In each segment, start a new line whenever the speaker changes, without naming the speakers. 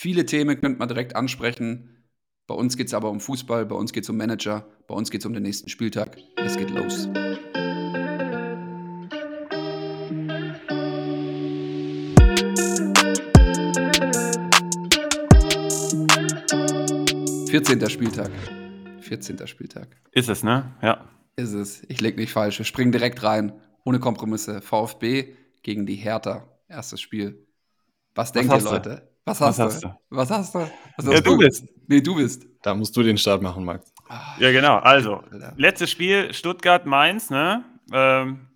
Viele Themen könnte man direkt ansprechen. Bei uns geht es aber um Fußball, bei uns geht es um Manager, bei uns geht es um den nächsten Spieltag. Es geht los. Vierzehnter Spieltag. 14. Spieltag.
Ist es, ne? Ja.
Ist es. Ich leg nicht falsch. Wir springen direkt rein. Ohne Kompromisse. VfB gegen die Hertha. Erstes Spiel. Was, Was denkt ihr, Leute? Was hast, Was hast du? Was hast du? Was
ja, du bist.
Nee, du bist.
Da musst du den Start machen, Max.
Ja, genau. Also, letztes Spiel, Stuttgart-Mainz, ne? Ähm,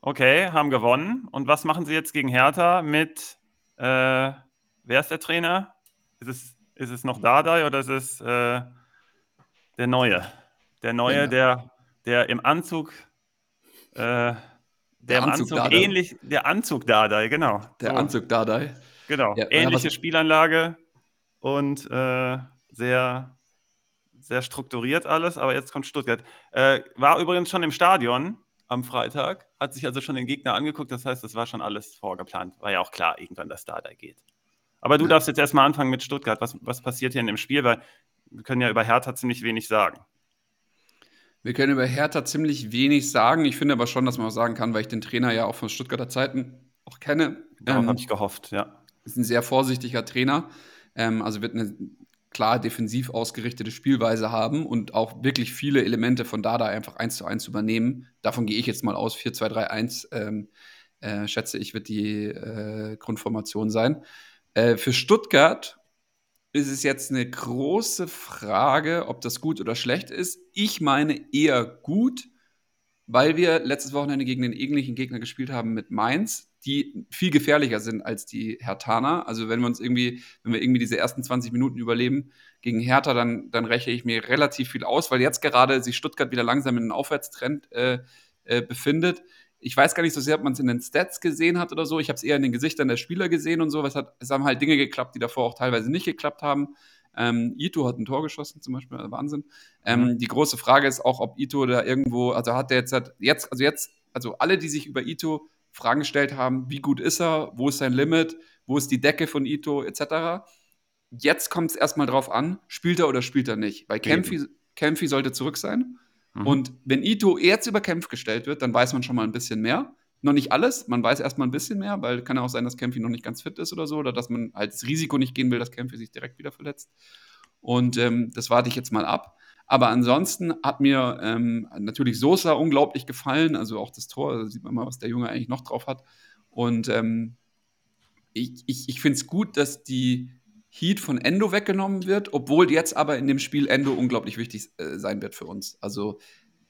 okay, haben gewonnen. Und was machen sie jetzt gegen Hertha mit, äh, wer ist der Trainer? Ist es, ist es noch Dardai oder ist es äh, der Neue. Der Neue, genau. der, der im Anzug, äh, der, der, Anzug, Anzug ähnlich, der Anzug Dardai, genau.
Der so. Anzug Dardai.
Genau, ja, ähnliche Spielanlage und äh, sehr, sehr strukturiert alles, aber jetzt kommt Stuttgart. Äh, war übrigens schon im Stadion am Freitag, hat sich also schon den Gegner angeguckt, das heißt, das war schon alles vorgeplant. War ja auch klar, irgendwann, dass Dardai geht. Aber du ja. darfst jetzt erstmal anfangen mit Stuttgart. Was, was passiert hier in dem Spiel? Weil wir können ja über Hertha ziemlich wenig sagen.
Wir können über Hertha ziemlich wenig sagen. Ich finde aber schon, dass man auch sagen kann, weil ich den Trainer ja auch von Stuttgarter Zeiten auch kenne.
Darauf ähm, habe ich gehofft, ja.
Ist ein sehr vorsichtiger Trainer. Ähm, also wird eine klar defensiv ausgerichtete Spielweise haben und auch wirklich viele Elemente von Dada einfach eins zu eins übernehmen. Davon gehe ich jetzt mal aus. 4-2-3-1 ähm, äh, schätze ich, wird die äh, Grundformation sein. Äh, für Stuttgart ist es jetzt eine große Frage, ob das gut oder schlecht ist. Ich meine eher gut, weil wir letztes Wochenende gegen den ähnlichen Gegner gespielt haben mit Mainz, die viel gefährlicher sind als die Hertaner. Also wenn wir uns irgendwie, wenn wir irgendwie diese ersten 20 Minuten überleben gegen Hertha, dann, dann rechne ich mir relativ viel aus, weil jetzt gerade sich Stuttgart wieder langsam in einem Aufwärtstrend äh, äh, befindet ich weiß gar nicht so sehr, ob man es in den Stats gesehen hat oder so. Ich habe es eher in den Gesichtern der Spieler gesehen und so. Es, hat, es haben halt Dinge geklappt, die davor auch teilweise nicht geklappt haben. Ähm, Ito hat ein Tor geschossen, zum Beispiel, also Wahnsinn. Ähm, mhm. Die große Frage ist auch, ob Ito da irgendwo, also hat der jetzt, hat jetzt, also jetzt, also alle, die sich über Ito Fragen gestellt haben, wie gut ist er, wo ist sein Limit, wo ist die Decke von Ito, etc. Jetzt kommt es erstmal drauf an, spielt er oder spielt er nicht. Weil Kämpfi sollte zurück sein. Mhm. Und wenn Ito jetzt über Kempf gestellt wird, dann weiß man schon mal ein bisschen mehr. Noch nicht alles, man weiß erstmal ein bisschen mehr, weil kann ja auch sein, dass Kempfi noch nicht ganz fit ist oder so, oder dass man halt das Risiko nicht gehen will, dass Kempfi sich direkt wieder verletzt. Und ähm, das warte ich jetzt mal ab. Aber ansonsten hat mir ähm, natürlich Sosa unglaublich gefallen, also auch das Tor, da sieht man mal, was der Junge eigentlich noch drauf hat. Und ähm, ich, ich, ich finde es gut, dass die Heat von Endo weggenommen wird, obwohl jetzt aber in dem Spiel Endo unglaublich wichtig äh, sein wird für uns. Also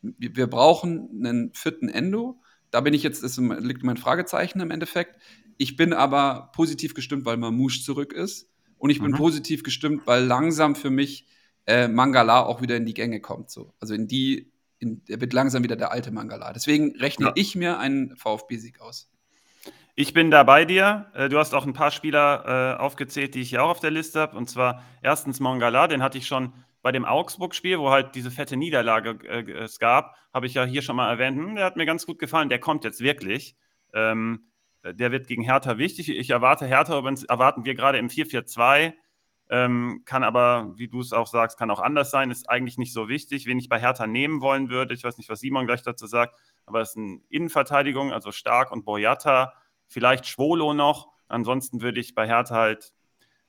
wir, wir, brauchen einen vierten Endo. Da bin ich jetzt, das liegt mein Fragezeichen im Endeffekt. Ich bin aber positiv gestimmt, weil Mamouche zurück ist. Und ich bin mhm. positiv gestimmt, weil langsam für mich äh, Mangala auch wieder in die Gänge kommt. So. Also in die, in, er wird langsam wieder der alte Mangala. Deswegen rechne ja. ich mir einen VfB-Sieg aus.
Ich bin da bei dir. Äh, du hast auch ein paar Spieler äh, aufgezählt, die ich hier auch auf der Liste habe. Und zwar erstens Mongala, den hatte ich schon bei dem Augsburg-Spiel, wo halt diese fette Niederlage äh, es gab, habe ich ja hier schon mal erwähnt. Hm, der hat mir ganz gut gefallen. Der kommt jetzt wirklich. Ähm, der wird gegen Hertha wichtig. Ich erwarte Hertha, übrigens erwarten wir gerade im 4-4-2. Ähm, kann aber, wie du es auch sagst, kann auch anders sein. Ist eigentlich nicht so wichtig. Wen ich bei Hertha nehmen wollen würde, ich weiß nicht, was Simon gleich dazu sagt, aber es ist eine Innenverteidigung, also Stark und Boyata vielleicht Schwolo noch. Ansonsten würde ich bei Hertha halt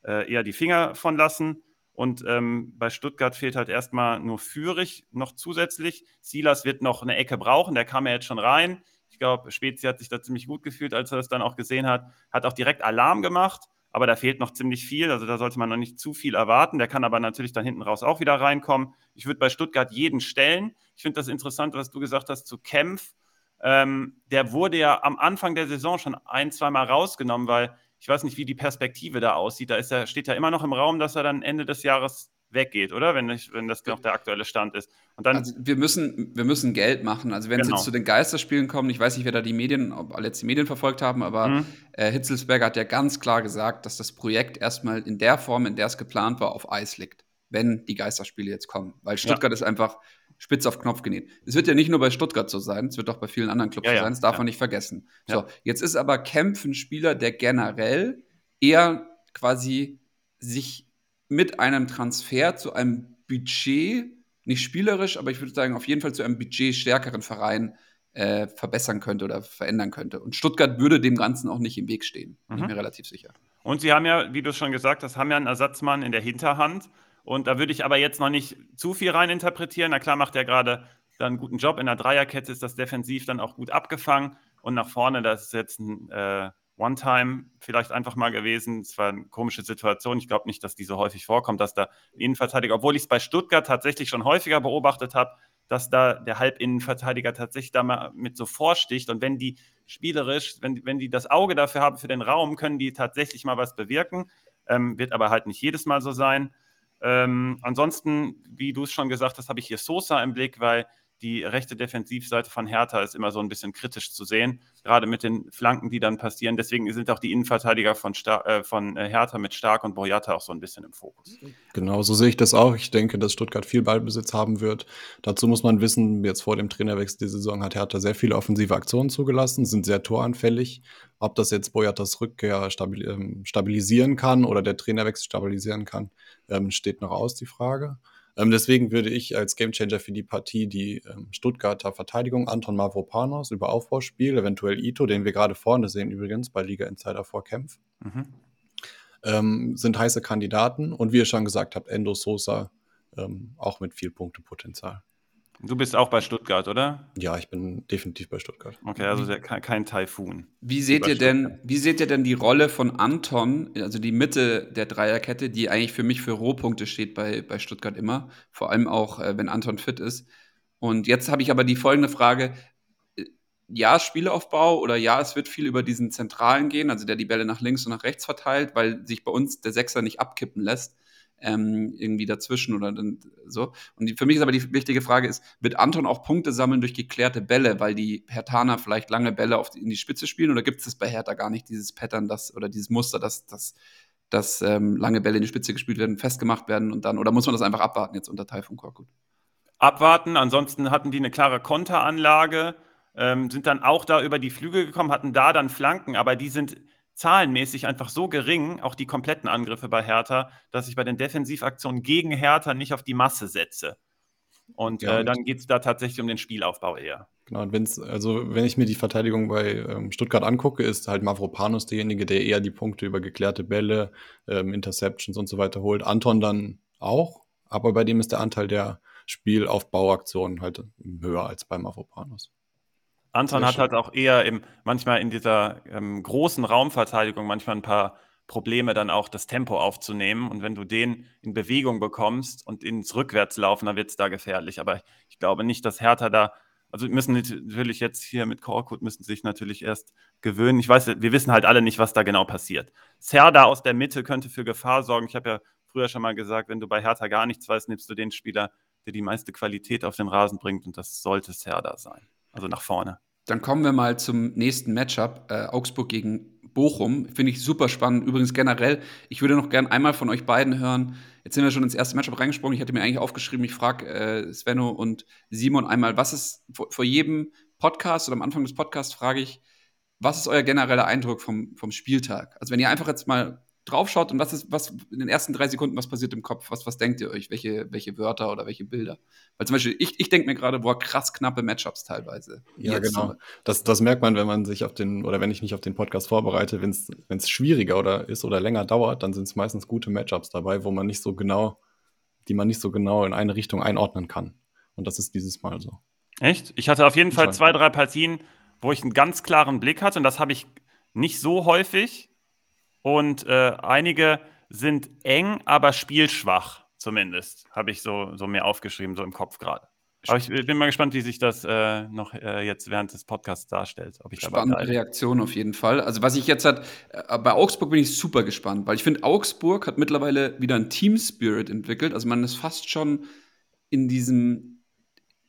äh, eher die Finger von lassen. Und ähm, bei Stuttgart fehlt halt erstmal nur Führig noch zusätzlich. Silas wird noch eine Ecke brauchen, der kam ja jetzt schon rein. Ich glaube, Spezi hat sich da ziemlich gut gefühlt, als er das dann auch gesehen hat. Hat auch direkt Alarm gemacht, aber da fehlt noch ziemlich viel. Also da sollte man noch nicht zu viel erwarten. Der kann aber natürlich dann hinten raus auch wieder reinkommen. Ich würde bei Stuttgart jeden stellen. Ich finde das interessant, was du gesagt hast zu Kempf. Ähm, der wurde ja am Anfang der Saison schon ein, zweimal rausgenommen, weil ich weiß nicht, wie die Perspektive da aussieht. Da ist er, steht ja immer noch im Raum, dass er dann Ende des Jahres weggeht, oder? Wenn, ich, wenn das noch der aktuelle Stand ist.
Und dann also wir, müssen, wir müssen Geld machen. Also wenn es genau. jetzt zu den Geisterspielen kommen, ich weiß nicht, wer da die Medien, ob alle jetzt die Medien verfolgt haben, aber mhm. äh, Hitzelsberger hat ja ganz klar gesagt, dass das Projekt erstmal in der Form, in der es geplant war, auf Eis liegt, wenn die Geisterspiele jetzt kommen. Weil Stuttgart ja. ist einfach spitz auf Knopf genäht. Es wird ja nicht nur bei Stuttgart so sein, es wird auch bei vielen anderen Clubs ja, so sein, das darf man nicht vergessen. So, jetzt ist aber Kempf ein Spieler, der generell eher quasi sich mit einem Transfer zu einem Budget, nicht spielerisch, aber ich würde sagen, auf jeden Fall zu einem budgetstärkeren Verein äh, verbessern könnte oder verändern könnte. Und Stuttgart würde dem Ganzen auch nicht im Weg stehen, bin ich
Mhm.
mir relativ sicher.
Und sie haben ja, wie du schon gesagt hast, haben ja einen Ersatzmann in der Hinterhand. Und da würde ich aber jetzt noch nicht zu viel rein interpretieren. Na klar macht er gerade da einen guten Job. In der Dreierkette ist das defensiv dann auch gut abgefangen. Und nach vorne, das ist jetzt ein äh, One-Time vielleicht einfach mal gewesen. Es war eine komische Situation. Ich glaube nicht, dass die so häufig vorkommt, dass da Innenverteidiger, obwohl ich es bei Stuttgart tatsächlich schon häufiger beobachtet habe, dass da der Halbinnenverteidiger tatsächlich da mal mit so vorsticht. Und wenn die spielerisch, wenn, wenn die das Auge dafür haben für den Raum, können die tatsächlich mal was bewirken. Ähm, wird aber halt nicht jedes Mal so sein. Ähm, ansonsten, wie du es schon gesagt hast, habe ich hier Sosa im Blick, weil die rechte Defensivseite von Hertha ist immer so ein bisschen kritisch zu sehen, gerade mit den Flanken, die dann passieren. Deswegen sind auch die Innenverteidiger von, Star äh, von äh, Hertha mit Stark und Boyata auch so ein bisschen im Fokus.
Genau, so sehe ich das auch. Ich denke, dass Stuttgart viel Ballbesitz haben wird. Dazu muss man wissen, jetzt vor dem Trainerwechsel die Saison hat Hertha sehr viele offensive Aktionen zugelassen, sind sehr toranfällig. Ob das jetzt Boyatas Rückkehr ähm, stabilisieren kann oder der Trainerwechsel stabilisieren kann, ähm, steht noch aus, die Frage. Ähm, deswegen würde ich als Gamechanger für die Partie die ähm, Stuttgarter Verteidigung Anton Mavropanos über Aufbauspiel, eventuell Ito, den wir gerade vorne sehen übrigens bei Liga Insider vor Kempf,
Mhm.
ähm, sind heiße Kandidaten. Und wie ihr schon gesagt habt, Endo Sosa ähm, auch mit viel Punktepotenzial.
Du bist auch bei Stuttgart, oder?
Ja, ich bin definitiv bei Stuttgart.
Okay, also der, kein, kein Taifun.
Wie seht ihr denn, wie seht ihr denn die Rolle von Anton, also die Mitte der Dreierkette, die eigentlich für mich für Rohpunkte steht bei, bei Stuttgart immer, vor allem auch, äh, wenn Anton fit ist. Und jetzt habe ich aber die folgende Frage. Äh, Ja, Spielaufbau oder ja, es wird viel über diesen Zentralen gehen, also der die Bälle nach links und nach rechts verteilt, weil sich bei uns der Sechser nicht abkippen lässt, ähm, irgendwie dazwischen oder dann so. Und die, für mich ist aber die wichtige Frage ist, wird Anton auch Punkte sammeln durch geklärte Bälle, weil die Hertaner vielleicht lange Bälle auf die, in die Spitze spielen oder gibt es das bei Hertha gar nicht, dieses Pattern, das oder dieses Muster, dass, dass, dass ähm, lange Bälle in die Spitze gespielt werden, festgemacht werden und dann, oder muss man das einfach abwarten jetzt unter Teil von Korkut?
Abwarten, ansonsten hatten die eine klare Konteranlage, ähm, sind dann auch da über die Flügel gekommen, hatten da dann Flanken, aber die sind zahlenmäßig einfach so gering, auch die kompletten Angriffe bei Hertha, dass ich bei den Defensivaktionen gegen Hertha nicht auf die Masse setze. Und
Ja,
äh, dann geht es da tatsächlich um den Spielaufbau eher.
Genau, und wenn's, also wenn ich mir die Verteidigung bei ähm, Stuttgart angucke, ist halt Mavropanos derjenige, der eher die Punkte über geklärte Bälle, ähm, Interceptions und so weiter holt. Anton dann auch, aber bei dem ist der Anteil der Spielaufbauaktionen halt höher als bei Mavropanos.
Anton hat halt auch eher im, manchmal in dieser ähm, großen Raumverteidigung manchmal ein paar Probleme, dann auch das Tempo aufzunehmen. Und wenn du den in Bewegung bekommst und ins Rückwärtslaufen, dann wird es da gefährlich. Aber ich glaube nicht, dass Hertha da, also wir müssen natürlich jetzt hier mit Korkut müssen sich natürlich erst gewöhnen. Ich weiß, wir wissen halt alle nicht, was da genau passiert. Serda aus der Mitte könnte für Gefahr sorgen. Ich habe ja früher schon mal gesagt, wenn du bei Hertha gar nichts weißt, nimmst du den Spieler, der die meiste Qualität auf den Rasen bringt. Und das sollte Serda sein. Also nach vorne.
Dann kommen wir mal zum nächsten Matchup, äh, Augsburg gegen Bochum. Finde ich super spannend. Übrigens generell, ich würde noch gern einmal von euch beiden hören. Jetzt sind wir schon ins erste Matchup reingesprungen. Ich hatte mir eigentlich aufgeschrieben, ich frage äh, Svenno und Simon einmal, was ist vor, vor jedem Podcast oder am Anfang des Podcasts frage ich, was ist euer genereller Eindruck vom, vom Spieltag? Also wenn ihr einfach jetzt mal draufschaut und was ist, was in den ersten drei Sekunden, was passiert im Kopf? Was, was denkt ihr euch? Welche, welche Wörter oder welche Bilder? Weil zum Beispiel, ich, ich denke mir gerade, boah, krass knappe Matchups teilweise.
Ja,
Jetzt
genau.
zum-
Das, das merkt man, wenn man sich auf den, oder wenn ich mich auf den Podcast vorbereite, wenn es schwieriger oder ist oder länger dauert, dann sind es meistens gute Matchups dabei, wo man nicht so genau, die man nicht so genau in eine Richtung einordnen kann. Und das ist dieses Mal so.
Echt? Ich hatte auf jeden Fall zwei, drei Partien, wo ich einen ganz klaren Blick hatte und das habe ich nicht so häufig. Und äh, einige sind eng, aber spielschwach zumindest, habe ich so, so mir aufgeschrieben, so im Kopf gerade. Aber ich bin mal gespannt, wie sich das äh, noch äh, jetzt während des Podcasts darstellt. Ob ich dabei
Spannende
bleibe.
Reaktion auf jeden Fall. Also was ich jetzt hat, äh, bei Augsburg bin ich super gespannt, weil ich finde, Augsburg hat mittlerweile wieder einen Team Spirit entwickelt. Also man ist fast schon in diesem,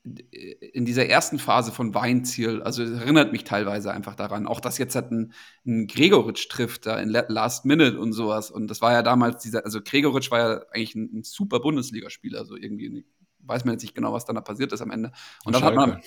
in dieser ersten Phase von Weinziel. Also es erinnert mich teilweise einfach daran. Auch dass jetzt halt ein, ein Gregoritsch trifft da in La- Last Minute und sowas. Und das war ja damals dieser, also Gregoritsch war ja eigentlich ein, ein super Bundesligaspieler. So irgendwie weiß man jetzt nicht genau, was dann da passiert ist am Ende. Und dann hat man,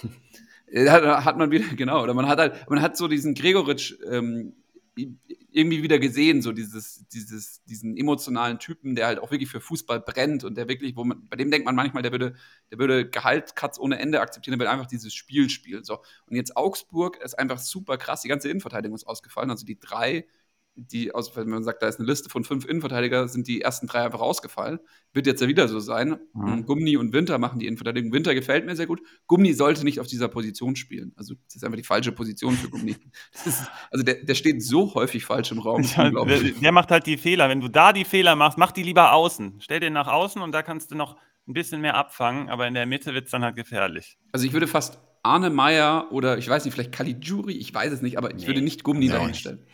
hat, hat man wieder, genau, oder man hat halt, man hat so diesen Gregoritsch ähm, irgendwie wieder gesehen, so dieses, dieses, diesen emotionalen Typen, der halt auch wirklich für Fußball brennt und der wirklich, wo man, bei dem denkt man manchmal, der würde, der würde Gehaltcuts ohne Ende akzeptieren, der will einfach dieses Spiel spielen. So. Und jetzt Augsburg ist einfach super krass, die ganze Innenverteidigung ist ausgefallen. Also die drei die, aus, wenn man sagt, da ist eine Liste von fünf Innenverteidiger, sind die ersten drei einfach ausgefallen. Wird jetzt ja wieder so sein. Mhm. Gummi und Winter machen die Innenverteidigung. Winter gefällt mir sehr gut. Gummi sollte nicht auf dieser Position spielen. Also, das ist einfach die falsche Position für Gummi. Ist, also, der, der steht so häufig falsch im Raum.
Ja, der, der, macht halt die Fehler. Wenn du da die Fehler machst, mach die lieber außen. Stell den nach außen und da kannst du noch ein bisschen mehr abfangen, aber in der Mitte wird es dann halt gefährlich.
Also, ich würde fast Arne Meyer oder ich weiß nicht, vielleicht Caligiuri, ich weiß es nicht, aber ich nee, würde nicht Gummi da hinstellen.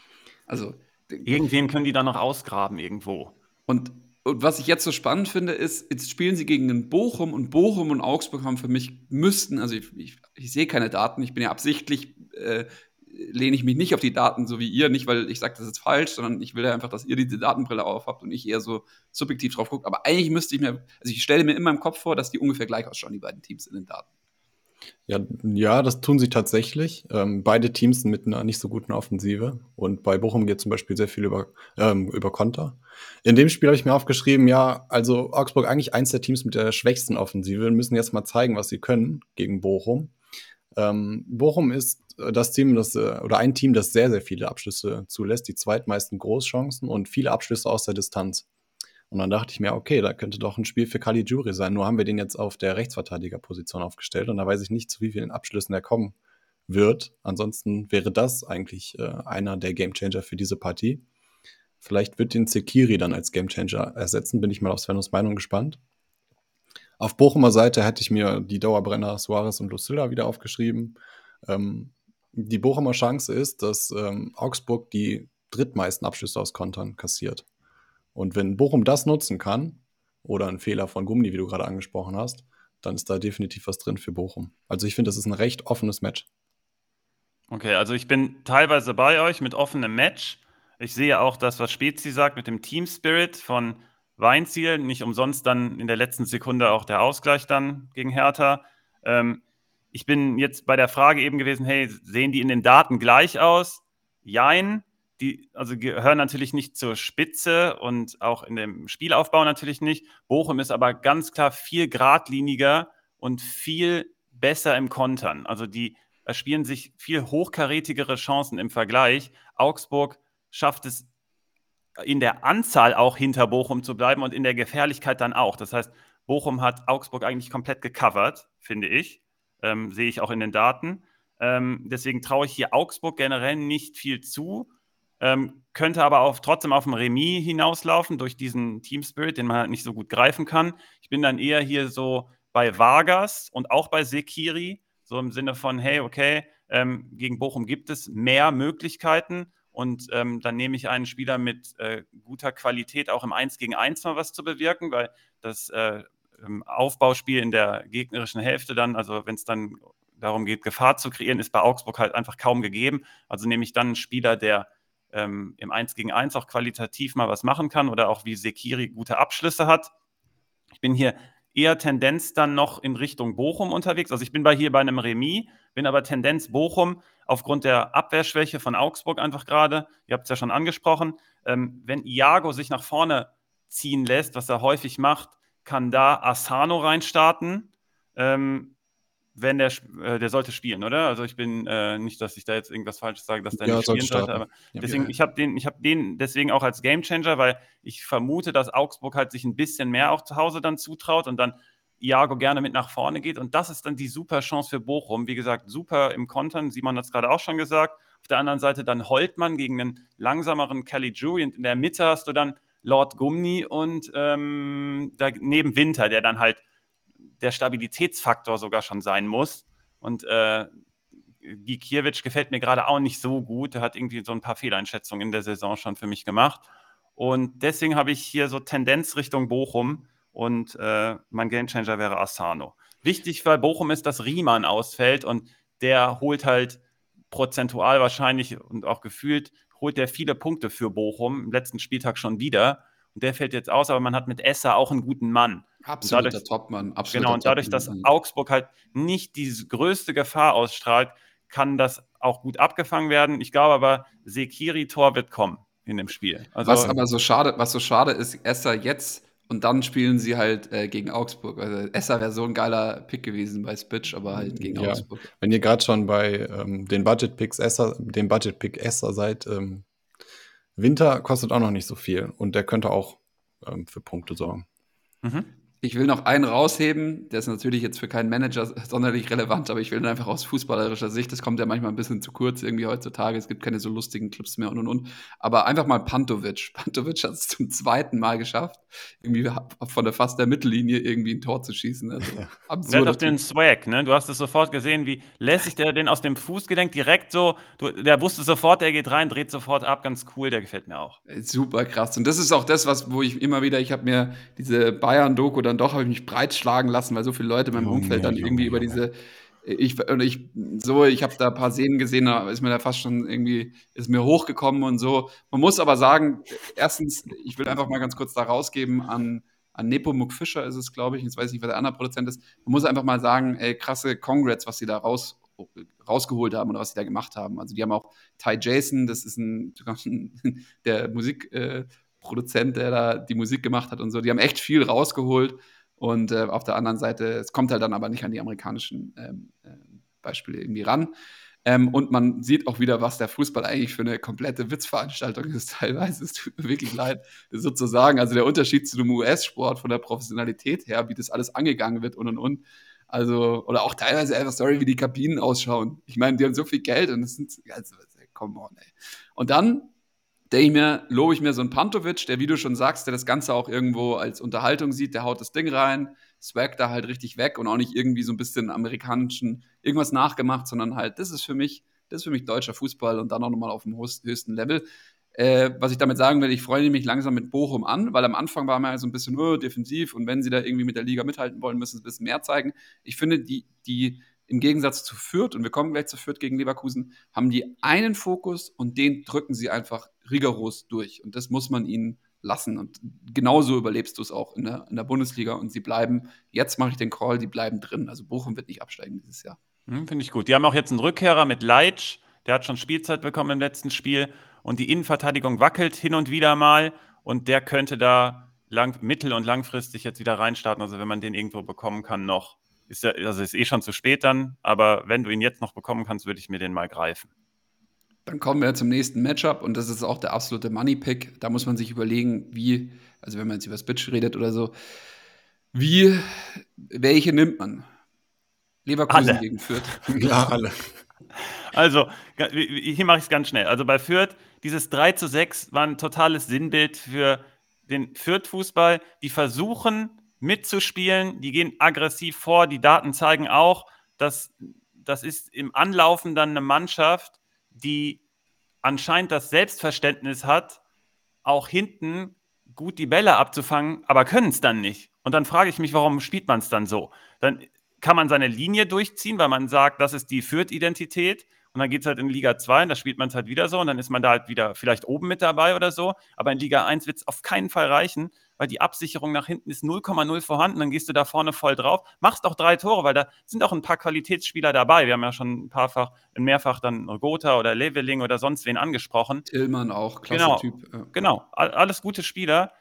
Also, Irgendwen können die da noch ausgraben irgendwo.
Und, und, was ich jetzt so spannend finde, ist, jetzt spielen sie gegen den Bochum und Bochum und Augsburg haben für mich müssten, also ich, ich, ich sehe keine Daten, ich bin ja absichtlich, äh, lehne ich mich nicht auf die Daten so wie ihr, nicht weil ich sage, das ist falsch, sondern ich will ja einfach, dass ihr diese Datenbrille aufhabt und ich eher so subjektiv drauf gucke. Aber eigentlich müsste ich mir, also ich stelle mir in meinem Kopf vor, dass die ungefähr gleich ausschauen, die beiden Teams in den Daten.
Ja, ja, das tun sie tatsächlich. Ähm, beide Teams sind mit einer nicht so guten Offensive. Und bei Bochum geht zum Beispiel sehr viel über, ähm, über Konter. In dem Spiel habe ich mir aufgeschrieben, ja, also Augsburg eigentlich eins der Teams mit der schwächsten Offensive. Müssen jetzt mal zeigen, was sie können gegen Bochum. Ähm, Bochum ist das Team, das, äh, oder ein Team, das sehr, sehr viele Abschlüsse zulässt, die zweitmeisten Großchancen und viele Abschlüsse aus der Distanz. Und dann dachte ich mir, okay, da könnte doch ein Spiel für Caligiuri sein. Nur haben wir den jetzt auf der Rechtsverteidigerposition aufgestellt und da weiß ich nicht, zu wie vielen Abschlüssen er kommen wird. Ansonsten wäre das eigentlich äh, einer der Gamechanger für diese Partie. Vielleicht wird den Sekiri dann als Gamechanger ersetzen, bin ich mal auf Svenos Meinung gespannt. Auf Bochumer Seite hätte ich mir die Dauerbrenner Suarez und Lucilla wieder aufgeschrieben. Ähm, die Bochumer Chance ist, dass ähm, Augsburg die drittmeisten Abschlüsse aus Kontern kassiert. Und wenn Bochum das nutzen kann, oder ein Fehler von Gummi, wie du gerade angesprochen hast, dann ist da definitiv was drin für Bochum. Also ich finde, das ist ein recht offenes Match.
Okay, also ich bin teilweise bei euch mit offenem Match. Ich sehe auch das, was Spezi sagt mit dem Team Spirit von Weinziel. Nicht umsonst dann in der letzten Sekunde auch der Ausgleich dann gegen Hertha. Ähm, ich bin jetzt bei der Frage eben gewesen, hey, sehen die in den Daten gleich aus? Jein die also gehören natürlich nicht zur Spitze und auch in dem Spielaufbau natürlich nicht. Bochum ist aber ganz klar viel geradliniger und viel besser im Kontern. Also die erspielen sich viel hochkarätigere Chancen im Vergleich. Augsburg schafft es in der Anzahl auch hinter Bochum zu bleiben und in der Gefährlichkeit dann auch. Das heißt, Bochum hat Augsburg eigentlich komplett gecovert, finde ich. Ähm, sehe ich auch in den Daten. Ähm, deswegen traue ich hier Augsburg generell nicht viel zu. Ähm, könnte aber auch trotzdem auf dem Remis hinauslaufen durch diesen Team Spirit, den man halt nicht so gut greifen kann. Ich bin dann eher hier so bei Vargas und auch bei Sekiri, so im Sinne von, hey, okay, ähm, gegen Bochum gibt es mehr Möglichkeiten und ähm, dann nehme ich einen Spieler mit äh, guter Qualität auch im 1 gegen 1 mal was zu bewirken, weil das äh, Aufbauspiel in der gegnerischen Hälfte dann, also wenn es dann darum geht, Gefahr zu kreieren, ist bei Augsburg halt einfach kaum gegeben. Also nehme ich dann einen Spieler, der ähm, im 1 gegen 1 auch qualitativ mal was machen kann oder auch wie Sekiri gute Abschlüsse hat. Ich bin hier eher Tendenz dann noch in Richtung Bochum unterwegs. Also ich bin bei hier bei einem Remis, bin aber Tendenz Bochum aufgrund der Abwehrschwäche von Augsburg einfach gerade. Ihr habt es ja schon angesprochen. Ähm, wenn Iago sich nach vorne ziehen lässt, was er häufig macht, kann da Asano reinstarten. Ähm, wenn der, äh, der sollte spielen, oder? Also ich bin äh, nicht, dass ich da jetzt irgendwas Falsches sage, dass der ja, nicht spielen sollte, aber ja, deswegen, ja. ich habe den, ich habe den deswegen auch als Gamechanger, weil ich vermute, dass Augsburg halt sich ein bisschen mehr auch zu Hause dann zutraut und dann Iago gerne mit nach vorne geht und das ist dann die super Chance für Bochum. Wie gesagt, super im Kontern, Simon hat es gerade auch schon gesagt. Auf der anderen Seite dann Holtmann gegen einen langsameren Kelly Jury und in der Mitte hast du dann Lord Gumni und ähm, neben Winter, der dann halt der Stabilitätsfaktor sogar schon sein muss. Und äh, Gikiewicz gefällt mir gerade auch nicht so gut. Er hat irgendwie so ein paar Fehleinschätzungen in der Saison schon für mich gemacht. Und deswegen habe ich hier so Tendenz Richtung Bochum und äh, mein Gamechanger wäre Asano. Wichtig für Bochum ist, dass Riemann ausfällt und der holt halt prozentual wahrscheinlich und auch gefühlt, holt der viele Punkte für Bochum, im letzten Spieltag schon wieder. Und der fällt jetzt aus, aber man hat mit Esser auch einen guten Mann.
Absoluter dadurch, Topmann.
Absoluter genau, und dadurch, dass Augsburg halt nicht diese größte Gefahr ausstrahlt, kann das auch gut abgefangen werden. Ich glaube aber, Sekiri-Tor wird kommen in dem Spiel.
Also, was aber so schade, was so schade ist, Esser jetzt und dann spielen sie halt äh, gegen Augsburg. Also Esser wäre so ein geiler Pick gewesen bei Spitch, aber halt gegen ja. Augsburg.
Wenn ihr gerade schon bei ähm, den Budget Picks Esser, dem Budget Pick Esser seid, ähm, Winter kostet auch noch nicht so viel und der könnte auch ähm, für Punkte sorgen.
Mhm. Ich will noch einen rausheben, der ist natürlich jetzt für keinen Manager sonderlich relevant, aber ich will ihn einfach aus fußballerischer Sicht, das kommt ja manchmal ein bisschen zu kurz irgendwie heutzutage, es gibt keine so lustigen Clips mehr und und und. Aber einfach mal Pantovic. Pantovic hat es zum zweiten Mal geschafft, irgendwie von der fast der Mittellinie irgendwie ein Tor zu schießen. Also
absurd. Der hat auch den Swag, ne? Du hast es sofort gesehen, wie lässig der den aus dem Fußgelenk direkt so, du, der wusste sofort, der geht rein, dreht sofort ab, ganz cool, der gefällt mir auch.
Super krass. Und das ist auch das, was, wo ich immer wieder, ich habe mir diese Bayern-Doku dann doch habe ich mich breitschlagen lassen, weil so viele Leute in meinem Umfeld dann irgendwie über diese ich, und ich, so, ich habe da ein paar Szenen gesehen, da ist mir da fast schon irgendwie, ist mir hochgekommen und so. Man muss aber sagen, erstens, ich will einfach mal ganz kurz da rausgeben an, an Nepomuk Fischer ist es, glaube ich, jetzt weiß ich nicht, wer der andere Produzent ist. Man muss einfach mal sagen, ey, krasse Congrats, was sie da raus, rausgeholt haben oder was sie da gemacht haben. Also die haben auch Ty Jason, das ist ein, der Musikproduzent, äh, der da die Musik gemacht hat und so. Die haben echt viel rausgeholt. Und äh, auf der anderen Seite, es kommt halt dann aber nicht an die amerikanischen ähm, äh, Beispiele irgendwie ran. Ähm, und man sieht auch wieder, was der Fußball eigentlich für eine komplette Witzveranstaltung ist. Teilweise, es tut mir wirklich leid, das sozusagen. Also der Unterschied zu dem US-Sport von der Professionalität her, wie das alles angegangen wird und und und. Also, oder auch teilweise einfach, sorry, wie die Kabinen ausschauen. Ich meine, die haben so viel Geld und es sind, also, come on, ey. Und dann denke ich mir, lobe ich mir so einen Pantovic, der, wie du schon sagst, der das Ganze auch irgendwo als Unterhaltung sieht, der haut das Ding rein, swag da halt richtig weg und auch nicht irgendwie so ein bisschen amerikanischen irgendwas nachgemacht, sondern halt, das ist für mich, das ist für mich deutscher Fußball und dann auch nochmal auf dem höchsten Level. Äh, was ich damit sagen will, ich freue mich langsam mit Bochum an, weil am Anfang war man ja so ein bisschen oh, defensiv und wenn sie da irgendwie mit der Liga mithalten wollen, müssen sie ein bisschen mehr zeigen. Ich finde, die, die im Gegensatz zu Fürth, und wir kommen gleich zu Fürth gegen Leverkusen, haben die einen Fokus und den drücken sie einfach rigoros durch. Und das muss man ihnen lassen. Und genauso überlebst du es auch in der, in der Bundesliga. Und sie bleiben, jetzt mache ich den Call, die bleiben drin. Also Bochum wird nicht absteigen dieses Jahr.
Hm, Finde ich gut. Die haben auch jetzt einen Rückkehrer mit Leitsch. Der hat schon Spielzeit bekommen im letzten Spiel. Und die Innenverteidigung wackelt hin und wieder mal. Und der könnte da lang, mittel- und langfristig jetzt wieder reinstarten. Also wenn man den irgendwo bekommen kann, noch. Ist ja, also ist eh schon zu spät dann. Aber wenn du ihn jetzt noch bekommen kannst, würde ich mir den mal greifen.
Dann kommen wir zum nächsten Matchup und das ist auch der absolute Money Pick. Da muss man sich überlegen, wie, also wenn man jetzt über Spitch redet oder so, wie, welche nimmt man?
Leverkusen alle.
gegen Fürth.
Ja, alle.
Also, hier mache ich es ganz schnell. Also bei Fürth, dieses 3 zu 6 war ein totales Sinnbild für den Fürth-Fußball. Die versuchen mitzuspielen, die gehen aggressiv vor. Die Daten zeigen auch, dass das ist im Anlaufen dann eine Mannschaft, die anscheinend das Selbstverständnis hat, auch hinten gut die Bälle abzufangen, aber können es dann nicht. Und dann frage ich mich, warum spielt man es dann so? Dann kann man seine Linie durchziehen, weil man sagt, das ist die Fürth-Identität. Und dann geht es halt in Liga 2 und da spielt man es halt wieder so und dann ist man da halt wieder vielleicht oben mit dabei oder so. Aber in Liga 1 wird es auf keinen Fall reichen, weil die Absicherung nach hinten ist 0,0 vorhanden. Dann gehst du da vorne voll drauf, machst auch drei Tore, weil da sind auch ein paar Qualitätsspieler dabei. Wir haben ja schon ein paarfach, mehrfach dann Gotha oder Leveling oder sonst wen angesprochen.
Tillmann auch, klasse
genau,
Typ.
Ja. Genau, alles gute Spieler,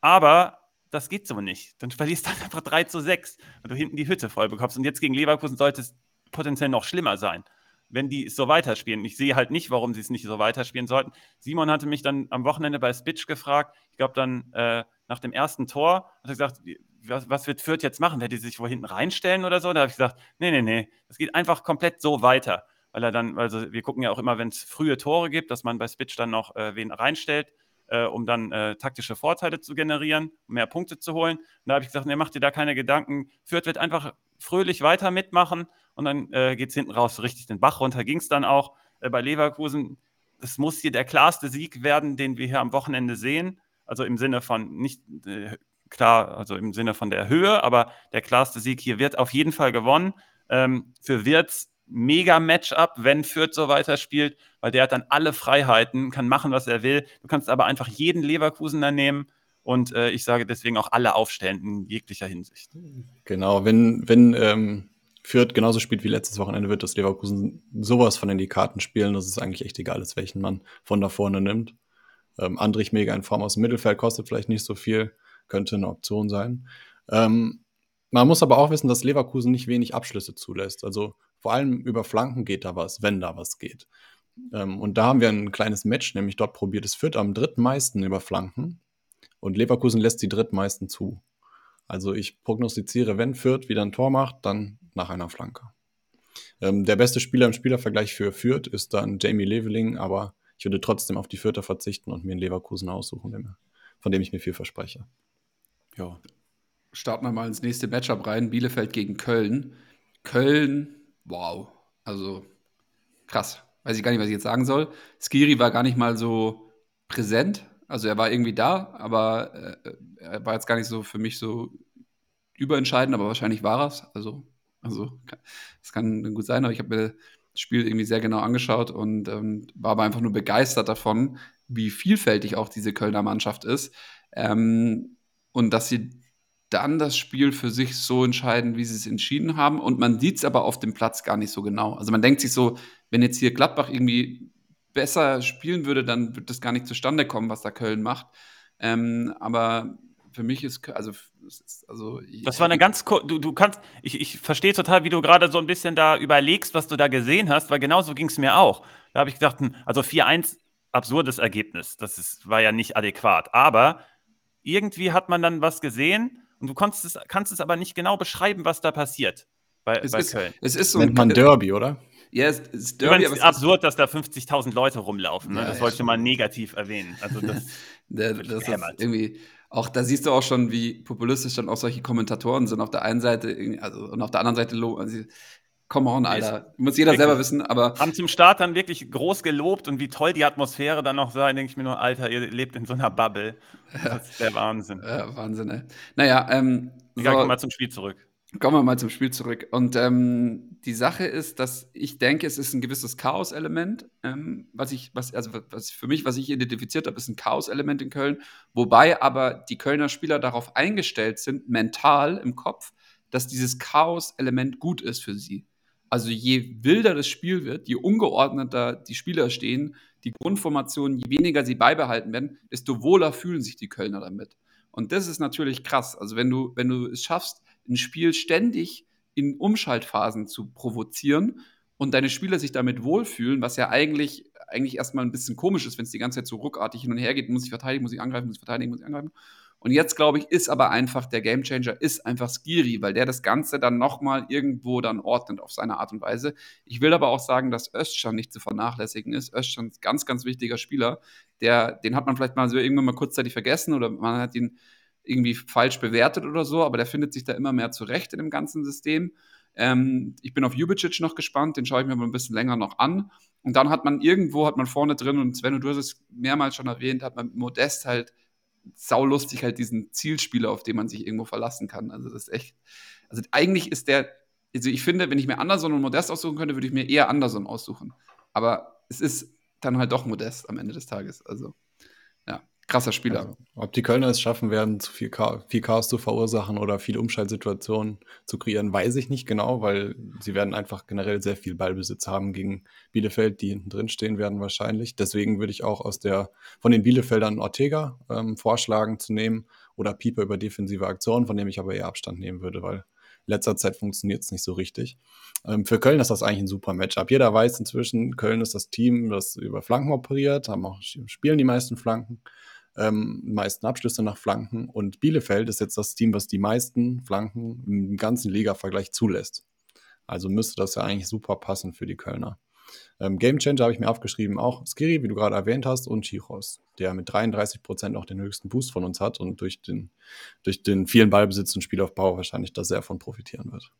aber das geht so nicht. Dann verlierst du einfach 3 zu 6, weil du hinten die Hütte voll bekommst. Und jetzt gegen Leverkusen sollte es potenziell noch schlimmer sein wenn die es so weiterspielen. Ich sehe halt nicht, warum sie es nicht so weiterspielen sollten. Simon hatte mich dann am Wochenende bei Spitch gefragt, ich glaube dann äh, nach dem ersten Tor, hat er gesagt, was, was wird Fürth jetzt machen? Werden die sich wo hinten reinstellen oder so? Da habe ich gesagt, nee, nee, nee, das geht einfach komplett so weiter. Weil er dann, also wir gucken ja auch immer, wenn es frühe Tore gibt, dass man bei Spitch dann noch äh, wen reinstellt, äh, um dann äh, taktische Vorteile zu generieren, mehr Punkte zu holen. Und da habe ich gesagt, nee, mach dir da keine Gedanken. Fürth wird einfach fröhlich weiter mitmachen und dann äh, geht es hinten raus richtig den Bach runter. Ging es dann auch äh, bei Leverkusen. Es muss hier der klarste Sieg werden, den wir hier am Wochenende sehen. Also im Sinne von nicht äh, klar, also im Sinne von der Höhe, aber der klarste Sieg hier wird auf jeden Fall gewonnen. Ähm, für Wirtz mega Matchup, wenn Fürth so weiterspielt, weil der hat dann alle Freiheiten, kann machen, was er will. Du kannst aber einfach jeden Leverkusener nehmen und äh, ich sage deswegen auch alle aufstellen in jeglicher Hinsicht.
Genau, wenn, wenn ähm, Fürth genauso spielt wie letztes Wochenende, wird das Leverkusen sowas von in die Karten spielen, dass es eigentlich echt egal ist, welchen man von da vorne nimmt. Ähm, Andrich mega in Form aus dem Mittelfeld, kostet vielleicht nicht so viel, könnte eine Option sein. Ähm, man muss aber auch wissen, dass Leverkusen nicht wenig Abschlüsse zulässt. Also vor allem über Flanken geht da was, wenn da was geht. Ähm, und da haben wir ein kleines Match, nämlich dort probiert es Fürth am drittmeisten über Flanken und Leverkusen lässt die drittmeisten zu. Also ich prognostiziere, wenn Fürth wieder ein Tor macht, dann nach einer Flanke. Ähm, der beste Spieler im Spielervergleich für Fürth ist dann Jamie Leveling, aber ich würde trotzdem auf die Fürther verzichten und mir einen Leverkusen aussuchen, von dem ich mir viel verspreche.
Ja. Starten wir mal ins nächste Matchup rein. Bielefeld gegen Köln. Köln, wow. Also krass. Weiß ich gar nicht, was ich jetzt sagen soll. Skiri war gar nicht mal so präsent. Also er war irgendwie da, aber äh, er war jetzt gar nicht so für mich so überentscheidend, aber wahrscheinlich war es. Also, also das kann gut sein, aber ich habe mir Spiel irgendwie sehr genau angeschaut und ähm, war aber einfach nur begeistert davon, wie vielfältig auch diese Kölner Mannschaft ist. Ähm, und dass sie dann das Spiel für sich so entscheiden, wie sie es entschieden haben. Und man sieht es aber auf dem Platz gar nicht so genau. Also man denkt sich so, wenn jetzt hier Gladbach irgendwie besser spielen würde, dann wird das gar nicht zustande kommen, was da Köln macht. Ähm, aber für mich ist, also, also
das war eine ganz, du, du kannst, ich, ich verstehe total, wie du gerade so ein bisschen da überlegst, was du da gesehen hast, weil genauso ging es mir auch. Da habe ich gedacht, hm, also 4-1, absurdes Ergebnis, das ist, war ja nicht adäquat. Aber irgendwie hat man dann was gesehen und du kannst es, kannst es aber nicht genau beschreiben, was da passiert bei,
es
bei
ist,
Köln.
Es ist so Nennt man Derby, oder?
Ja, es ist Derby, aber es absurd, ist dass da 50.000 Leute rumlaufen. Ne? Ja, das ja, wollte ich mal negativ erwähnen. Also das,
das, das ist irgendwie auch da siehst du auch schon, wie populistisch dann auch solche Kommentatoren sind. Auf der einen Seite, also und auf der anderen Seite, also, come on, Alter. Muss jeder selber wissen, aber.
Haben zum Start dann wirklich groß gelobt und wie toll die Atmosphäre dann noch sei, denke ich mir nur, Alter, ihr lebt in so einer Bubble. Das ist der Wahnsinn.
Ja, Wahnsinn, ey. Naja, ähm.
So, Egal, mal zum Spiel zurück.
Kommen wir mal zum Spiel zurück. Und ähm, die Sache ist, dass ich denke, es ist ein gewisses Chaos-Element. Ähm, was ich, was, also was für mich, was ich identifiziert habe, ist ein Chaos-Element in Köln. Wobei aber die Kölner Spieler darauf eingestellt sind, mental im Kopf, dass dieses Chaos-Element gut ist für sie. Also je wilder das Spiel wird, je ungeordneter die Spieler stehen, die Grundformation, je weniger sie beibehalten werden, desto wohler fühlen sich die Kölner damit. Und das ist natürlich krass. Also wenn du, wenn du es schaffst, ein Spiel ständig in Umschaltphasen zu provozieren und deine Spieler sich damit wohlfühlen, was ja eigentlich, eigentlich erstmal ein bisschen komisch ist, wenn es die ganze Zeit so ruckartig hin und her geht, muss ich verteidigen, muss ich angreifen, muss ich verteidigen, muss ich angreifen. Und jetzt, glaube ich, ist aber einfach der Gamechanger ist einfach Skiri, weil der das Ganze dann nochmal irgendwo dann ordnet auf seine Art und Weise. Ich will aber auch sagen, dass Özcan nicht zu vernachlässigen ist. Özcan ist ein ganz, ganz wichtiger Spieler. Der, den hat man vielleicht mal so irgendwann mal kurzzeitig vergessen oder man hat ihn irgendwie falsch bewertet oder so, aber der findet sich da immer mehr zurecht in dem ganzen System. Ähm, ich bin auf Jubicic noch gespannt, den schaue ich mir mal ein bisschen länger noch an. Und dann hat man irgendwo, hat man vorne drin, und Sven, du hast es mehrmals schon erwähnt, hat man Modest halt saulustig halt diesen Zielspieler, auf den man sich irgendwo verlassen kann. Also das ist echt, also eigentlich ist der, also ich finde, wenn ich mir Anderson und Modest aussuchen könnte, würde ich mir eher Anderson aussuchen. Aber es ist dann halt doch Modest am Ende des Tages. Also krasser Spieler. Also,
ob die Kölner es schaffen werden, zu viel, Chaos, viel Chaos zu verursachen oder viele Umschaltsituationen zu kreieren, weiß ich nicht genau, weil sie werden einfach generell sehr viel Ballbesitz haben gegen Bielefeld, die hinten drin stehen werden wahrscheinlich. Deswegen würde ich auch aus der von den Bielefeldern Ortega ähm, vorschlagen zu nehmen oder Pieper über defensive Aktionen, von dem ich aber eher Abstand nehmen würde, weil letzter Zeit funktioniert es nicht so richtig. Ähm, für Köln ist das eigentlich ein super Matchup. Jeder weiß inzwischen, Köln ist das Team, das über Flanken operiert, haben auch, spielen die meisten Flanken ähm, meisten Abschlüsse nach Flanken. Und Bielefeld ist jetzt das Team, was die meisten Flanken im ganzen Liga-Vergleich zulässt. Also müsste das ja eigentlich super passen für die Kölner. Ähm, Game Changer habe ich mir aufgeschrieben, auch Skiri, wie du gerade erwähnt hast, und Chichos, der mit 33 Prozent auch den höchsten Boost von uns hat und durch den, durch den vielen Ballbesitz und Spielaufbau wahrscheinlich da sehr von profitieren wird.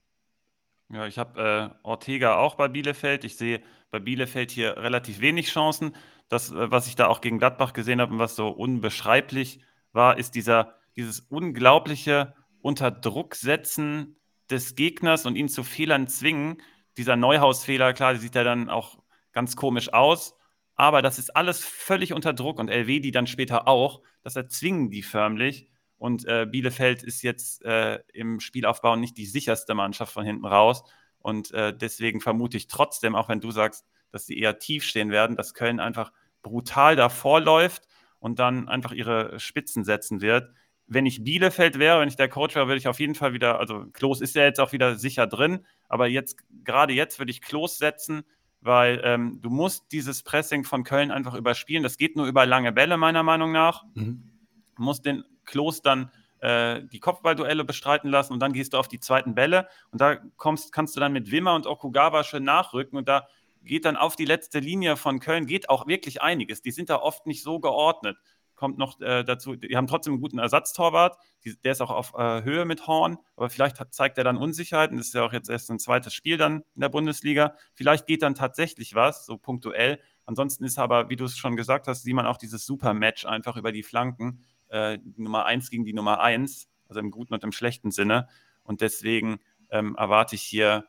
Ja, ich habe äh, Ortega auch bei Bielefeld. Ich sehe bei Bielefeld hier relativ wenig Chancen das, äh, was ich da auch gegen Gladbach gesehen habe und was so unbeschreiblich war, ist dieser, dieses unglaubliche Unterdrucksetzen des Gegners und ihn zu Fehlern zwingen. Dieser Neuhausfehler, klar, sieht ja dann auch ganz komisch aus, aber das ist alles völlig unter Druck und LW die dann später auch. Das erzwingen die förmlich. Und äh, Bielefeld ist jetzt äh, im Spielaufbau nicht die sicherste Mannschaft von hinten raus. Und äh, deswegen vermute ich trotzdem, auch wenn du sagst, dass sie eher tief stehen werden, dass Köln einfach brutal davor läuft und dann einfach ihre Spitzen setzen wird. Wenn ich Bielefeld wäre, wenn ich der Coach wäre, würde ich auf jeden Fall wieder, also Klos ist ja jetzt auch wieder sicher drin, aber jetzt, gerade jetzt würde ich Klos setzen, weil ähm, du musst dieses Pressing von Köln einfach überspielen. Das geht nur über lange Bälle, meiner Meinung nach. Mhm. Du musst den Klos dann äh, die Kopfballduelle bestreiten lassen und dann gehst du auf die zweiten Bälle und da kommst, kannst du dann mit Wimmer und Okugawa schön nachrücken und da geht dann auf die letzte Linie von Köln, geht auch wirklich einiges. Die sind da oft nicht so geordnet. Kommt noch äh, dazu, die haben trotzdem einen guten Ersatztorwart, die, der ist auch auf äh, Höhe mit Horn, aber vielleicht hat, zeigt er dann Unsicherheiten. Das ist ja auch jetzt erst ein zweites Spiel dann in der Bundesliga. Vielleicht geht dann tatsächlich was, so punktuell. Ansonsten ist aber, wie du es schon gesagt hast, sieht man auch dieses Super-Match einfach über die Flanken. Äh, Nummer 1 gegen die Nummer 1, also im guten und im schlechten Sinne. Und deswegen ähm, erwarte ich hier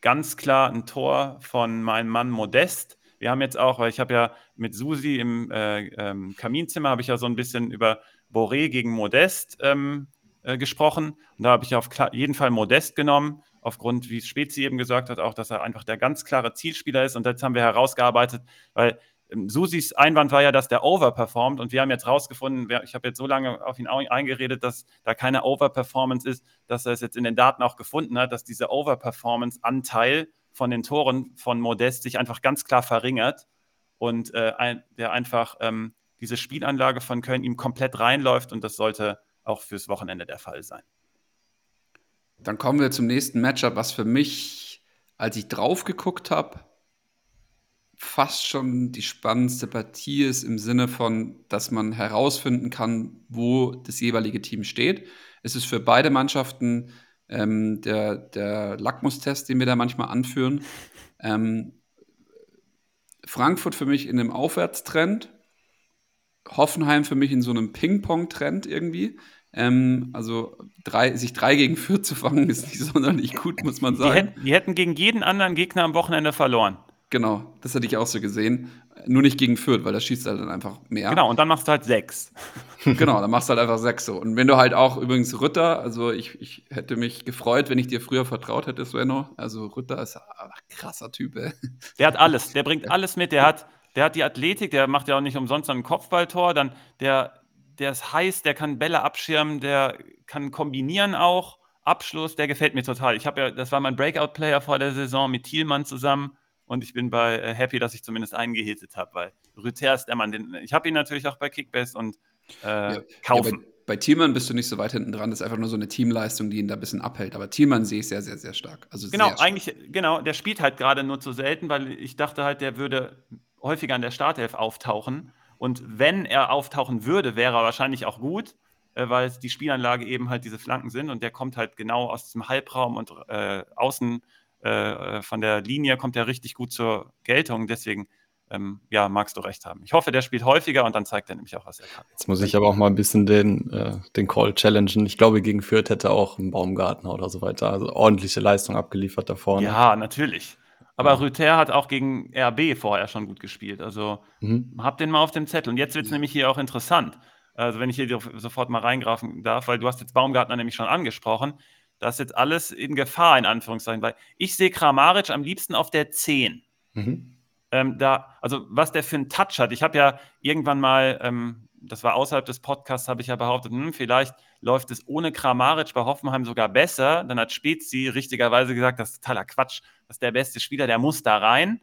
ganz klar ein Tor von meinem Mann Modest. Wir haben jetzt auch, weil ich habe ja mit Susi im äh, ähm, Kaminzimmer, habe ich ja so ein bisschen über Boré gegen Modest ähm, äh, gesprochen. Und da habe ich auf jeden Fall Modest genommen, aufgrund, wie Spezi eben gesagt hat, auch, dass er einfach der ganz klare Zielspieler ist. Und jetzt haben wir herausgearbeitet, weil Susis Einwand war ja, dass der overperformt und wir haben jetzt rausgefunden, ich habe jetzt so lange auf ihn eingeredet, dass da keine Overperformance ist, dass er es jetzt in den Daten auch gefunden hat, dass dieser Overperformance-Anteil von den Toren von Modest sich einfach ganz klar verringert und äh, ein, der einfach ähm, diese Spielanlage von Köln ihm komplett reinläuft und das sollte auch fürs Wochenende der Fall sein.
Dann kommen wir zum nächsten Matchup, was für mich, als ich drauf geguckt habe, fast schon die spannendste Partie ist im Sinne von, dass man herausfinden kann, wo das jeweilige Team steht. Es ist für beide Mannschaften ähm, der, der Lackmustest, den wir da manchmal anführen. Ähm, Frankfurt für mich in einem Aufwärtstrend, Hoffenheim für mich in so einem Ping-Pong-Trend irgendwie. Ähm, also drei, sich drei gegen vier zu fangen, ist nicht sonderlich gut, muss man sagen.
Die hätten, die hätten gegen jeden anderen Gegner am Wochenende verloren.
Genau, das hatte ich auch so gesehen. Nur nicht gegen Fürth, weil da schießt halt dann einfach mehr.
Genau, und dann machst du halt sechs.
genau, dann machst du halt einfach sechs so. Und wenn du halt auch übrigens Rütter, also ich, ich hätte mich gefreut, wenn ich dir früher vertraut hätte, Svenno. Also Rütter ist ein krasser Typ, ey.
Der hat alles, der bringt alles mit. Der hat, der hat die Athletik, der macht ja auch nicht umsonst ein Kopfballtor. Dann der, der ist heiß, der kann Bälle abschirmen, der kann kombinieren auch. Abschluss, der gefällt mir total. Ich habe ja, das war mein Breakout-Player vor der Saison mit Thielmann zusammen und ich bin bei äh, happy, dass ich zumindest einen gehittet habe, weil Rüther ist der Mann. Den, ich habe ihn natürlich auch bei Kickbase und äh, ja, kaufen.
Ja, bei, bei Thielmann bist du nicht so weit hinten dran. Das ist einfach nur so eine Teamleistung, die ihn da ein bisschen abhält. Aber Thielmann sehe ich sehr, sehr, sehr stark. Also
genau,
stark.
eigentlich, genau, der spielt halt gerade nur zu selten, weil ich dachte halt, der würde häufiger an der Startelf auftauchen. Und wenn er auftauchen würde, wäre er wahrscheinlich auch gut, äh, weil die Spielanlage eben halt diese Flanken sind und der kommt halt genau aus diesem Halbraum und äh, außen äh, von der Linie kommt er richtig gut zur Geltung. Deswegen, ähm, ja, magst du recht haben. Ich hoffe, der spielt häufiger und dann zeigt er nämlich auch, was er kann.
Jetzt muss ich aber auch mal ein bisschen den, äh, den Call challengen. Ich glaube, gegen Fürth hätte auch ein Baumgartner oder so weiter also ordentliche Leistung abgeliefert da vorne.
Ja, natürlich. Aber ja. Rüther hat auch gegen RB vorher schon gut gespielt. Also mhm. hab den mal auf dem Zettel. Und jetzt wird es nämlich hier auch interessant. Also wenn ich hier sofort mal reingrafen darf, weil du hast jetzt Baumgartner nämlich schon angesprochen. Das ist jetzt alles in Gefahr, in Anführungszeichen, weil ich sehe Kramaric am liebsten auf der 10. Mhm. Ähm, da, also was der für einen Touch hat. Ich habe ja irgendwann mal, ähm, das war außerhalb des Podcasts, habe ich ja behauptet, hm, vielleicht läuft es ohne Kramaric bei Hoffenheim sogar besser. Dann hat Spezi richtigerweise gesagt, das ist totaler Quatsch, das ist der beste Spieler, der muss da rein.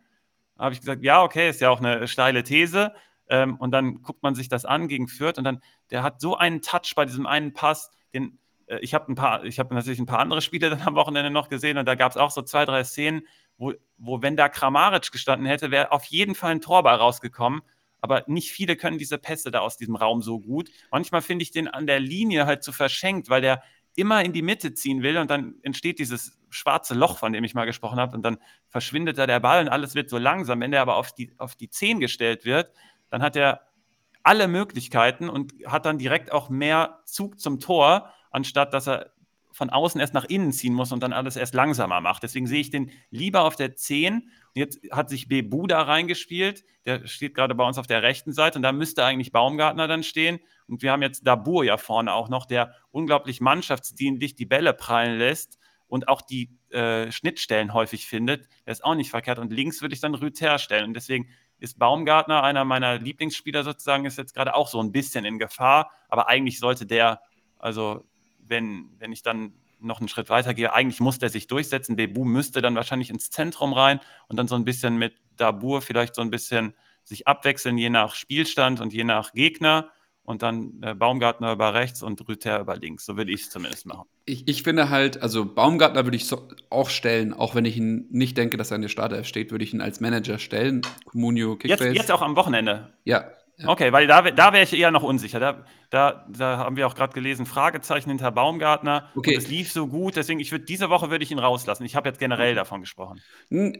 Da habe ich gesagt, ja, okay, ist ja auch eine steile These. Ähm, und dann guckt man sich das an gegen Fürth und dann, der hat so einen Touch bei diesem einen Pass, den äh, ich habe ein paar, ich habe natürlich ein paar andere Spiele dann am Wochenende noch gesehen und da gab es auch so zwei, drei Szenen, wo, wo wenn da Kramaric gestanden hätte, wäre auf jeden Fall ein Torball rausgekommen. Aber nicht viele können diese Pässe da aus diesem Raum so gut. Manchmal finde ich den an der Linie halt zu verschenkt, weil der immer in die Mitte ziehen will und dann entsteht dieses schwarze Loch, von dem ich mal gesprochen habe, und dann verschwindet da der Ball und alles wird so langsam. Wenn der aber auf die, auf die 10 gestellt wird, dann hat er alle Möglichkeiten und hat dann direkt auch mehr Zug zum Tor anstatt dass er von außen erst nach innen ziehen muss und dann alles erst langsamer macht. Deswegen sehe ich den lieber auf der 10. Und jetzt hat sich Bebu da reingespielt. Der steht gerade bei uns auf der rechten Seite und da müsste eigentlich Baumgartner dann stehen. Und wir haben jetzt Dabur ja vorne auch noch, der unglaublich mannschaftsdienlich die Bälle prallen lässt und auch die äh, Schnittstellen häufig findet. Der ist auch nicht verkehrt. Und links würde ich dann Rüther stellen. Und deswegen ist Baumgartner, einer meiner Lieblingsspieler sozusagen, ist jetzt gerade auch so ein bisschen in Gefahr. Aber eigentlich sollte der, also wenn, wenn ich dann noch einen Schritt weiter gehe, eigentlich muss der sich durchsetzen. Bebu müsste dann wahrscheinlich ins Zentrum rein und dann so ein bisschen mit Dabur vielleicht so ein bisschen sich abwechseln, je nach Spielstand und je nach Gegner und dann äh, Baumgartner über rechts und Rüther über links. So würde ich es zumindest machen.
Ich, ich, finde halt, also Baumgartner würde ich so auch stellen, auch wenn ich ihn nicht denke, dass er in der Startelf steht, würde ich ihn als Manager stellen. Comunio,
Kickbase. Jetzt, jetzt auch am Wochenende.
Ja,
Okay, weil da, da wäre ich eher noch unsicher. Da, da, da haben wir auch gerade gelesen, Fragezeichen hinter Baumgartner. Okay. es lief so gut, deswegen, ich würde diese Woche würde ich ihn rauslassen. Ich habe jetzt generell davon gesprochen.
Hm,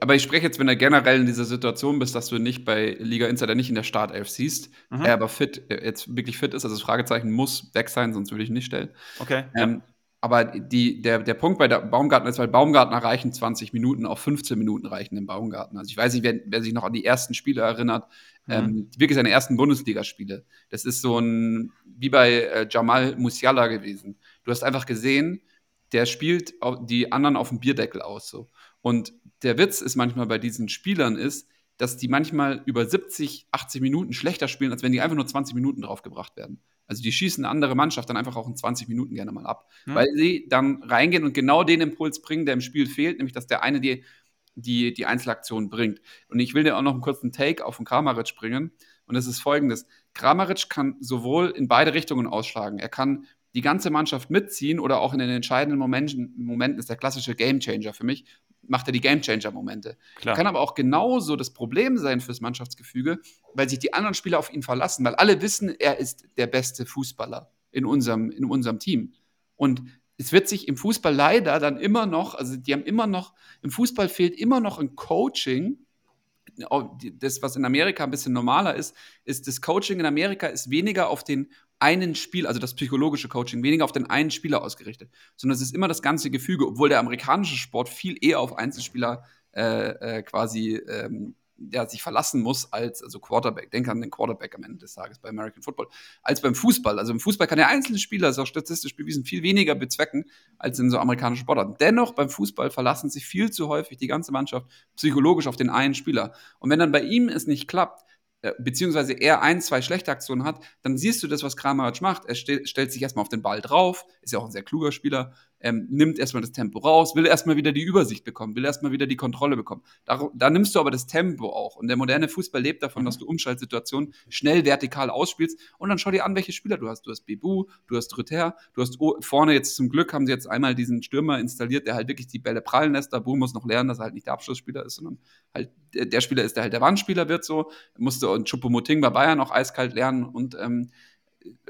aber ich spreche jetzt, wenn du generell in dieser Situation bist, dass du nicht bei Liga Insider nicht in der Startelf siehst, mhm. er aber fit, jetzt wirklich fit ist, also das Fragezeichen muss weg sein, sonst würde ich ihn nicht stellen.
Okay.
Ähm, ja. Aber die, der, der Punkt bei der Baumgartner ist, weil Baumgartner reichen 20 Minuten, auch 15 Minuten reichen im Baumgartner. Also ich weiß nicht, wer, wer sich noch an die ersten Spiele erinnert, mhm. ähm, wirklich seine ersten Bundesligaspiele. Das ist so ein, wie bei äh, Jamal Musiala gewesen. Du hast einfach gesehen, der spielt die anderen auf dem Bierdeckel aus. So. Und der Witz ist manchmal bei diesen Spielern ist, dass die manchmal über 70, 80 Minuten schlechter spielen, als wenn die einfach nur 20 Minuten draufgebracht werden. Also die schießen eine andere Mannschaft dann einfach auch in 20 Minuten gerne mal ab, hm. weil sie dann reingehen und genau den Impuls bringen, der im Spiel fehlt, nämlich dass der eine die, die, die Einzelaktion bringt. Und ich will dir auch noch einen kurzen Take auf den Kramaric bringen. Und das ist folgendes. Kramaric kann sowohl in beide Richtungen ausschlagen. Er kann die ganze Mannschaft mitziehen oder auch in den entscheidenden Momenten, Momenten ist der klassische Gamechanger für mich, macht er die Gamechanger-Momente. Kann aber auch genauso das Problem sein fürs Mannschaftsgefüge, weil sich die anderen Spieler auf ihn verlassen, weil alle wissen, er ist der beste Fußballer in unserem, in unserem Team. Und es wird sich im Fußball leider dann immer noch, also die haben immer noch, im Fußball fehlt immer noch ein Coaching. Das, was in Amerika ein bisschen normaler ist, ist das Coaching in Amerika ist weniger auf den einen Spiel, also das psychologische Coaching, weniger auf den einen Spieler ausgerichtet, sondern es ist immer das ganze Gefüge, obwohl der amerikanische Sport viel eher auf Einzelspieler äh, äh, quasi ähm, ja, sich verlassen muss als also Quarterback. Denk an den Quarterback am Ende des Tages bei American Football, als beim Fußball. Also im Fußball kann der einzelne Spieler, ist auch statistisch bewiesen, viel weniger bezwecken als in so amerikanischen Sportarten. Dennoch beim Fußball verlassen sich viel zu häufig die ganze Mannschaft psychologisch auf den einen Spieler. Und wenn dann bei ihm es nicht klappt, äh, beziehungsweise er ein, zwei schlechte Aktionen hat, dann siehst du das, was Kramaric macht. Er st stellt sich erstmal auf den Ball drauf, ist ja auch ein sehr kluger Spieler, ähm, nimmt erstmal das Tempo raus, will erstmal wieder die Übersicht bekommen, will erstmal wieder die Kontrolle bekommen. Da, da, nimmst du aber das Tempo auch. Und der moderne Fußball lebt davon, mhm. dass du Umschaltsituationen schnell vertikal ausspielst und dann schau dir an, welche Spieler du hast. Du hast Bebu, du hast Rüther, du hast vorne jetzt zum Glück haben sie jetzt einmal diesen Stürmer installiert, der halt wirklich die Bälle prallen lässt. Da muss noch lernen, dass er halt nicht der Abschlussspieler ist, sondern halt der, Spieler ist, der halt der Wandspieler wird so. Musste und Chupomoting bei Bayern auch eiskalt lernen und ähm,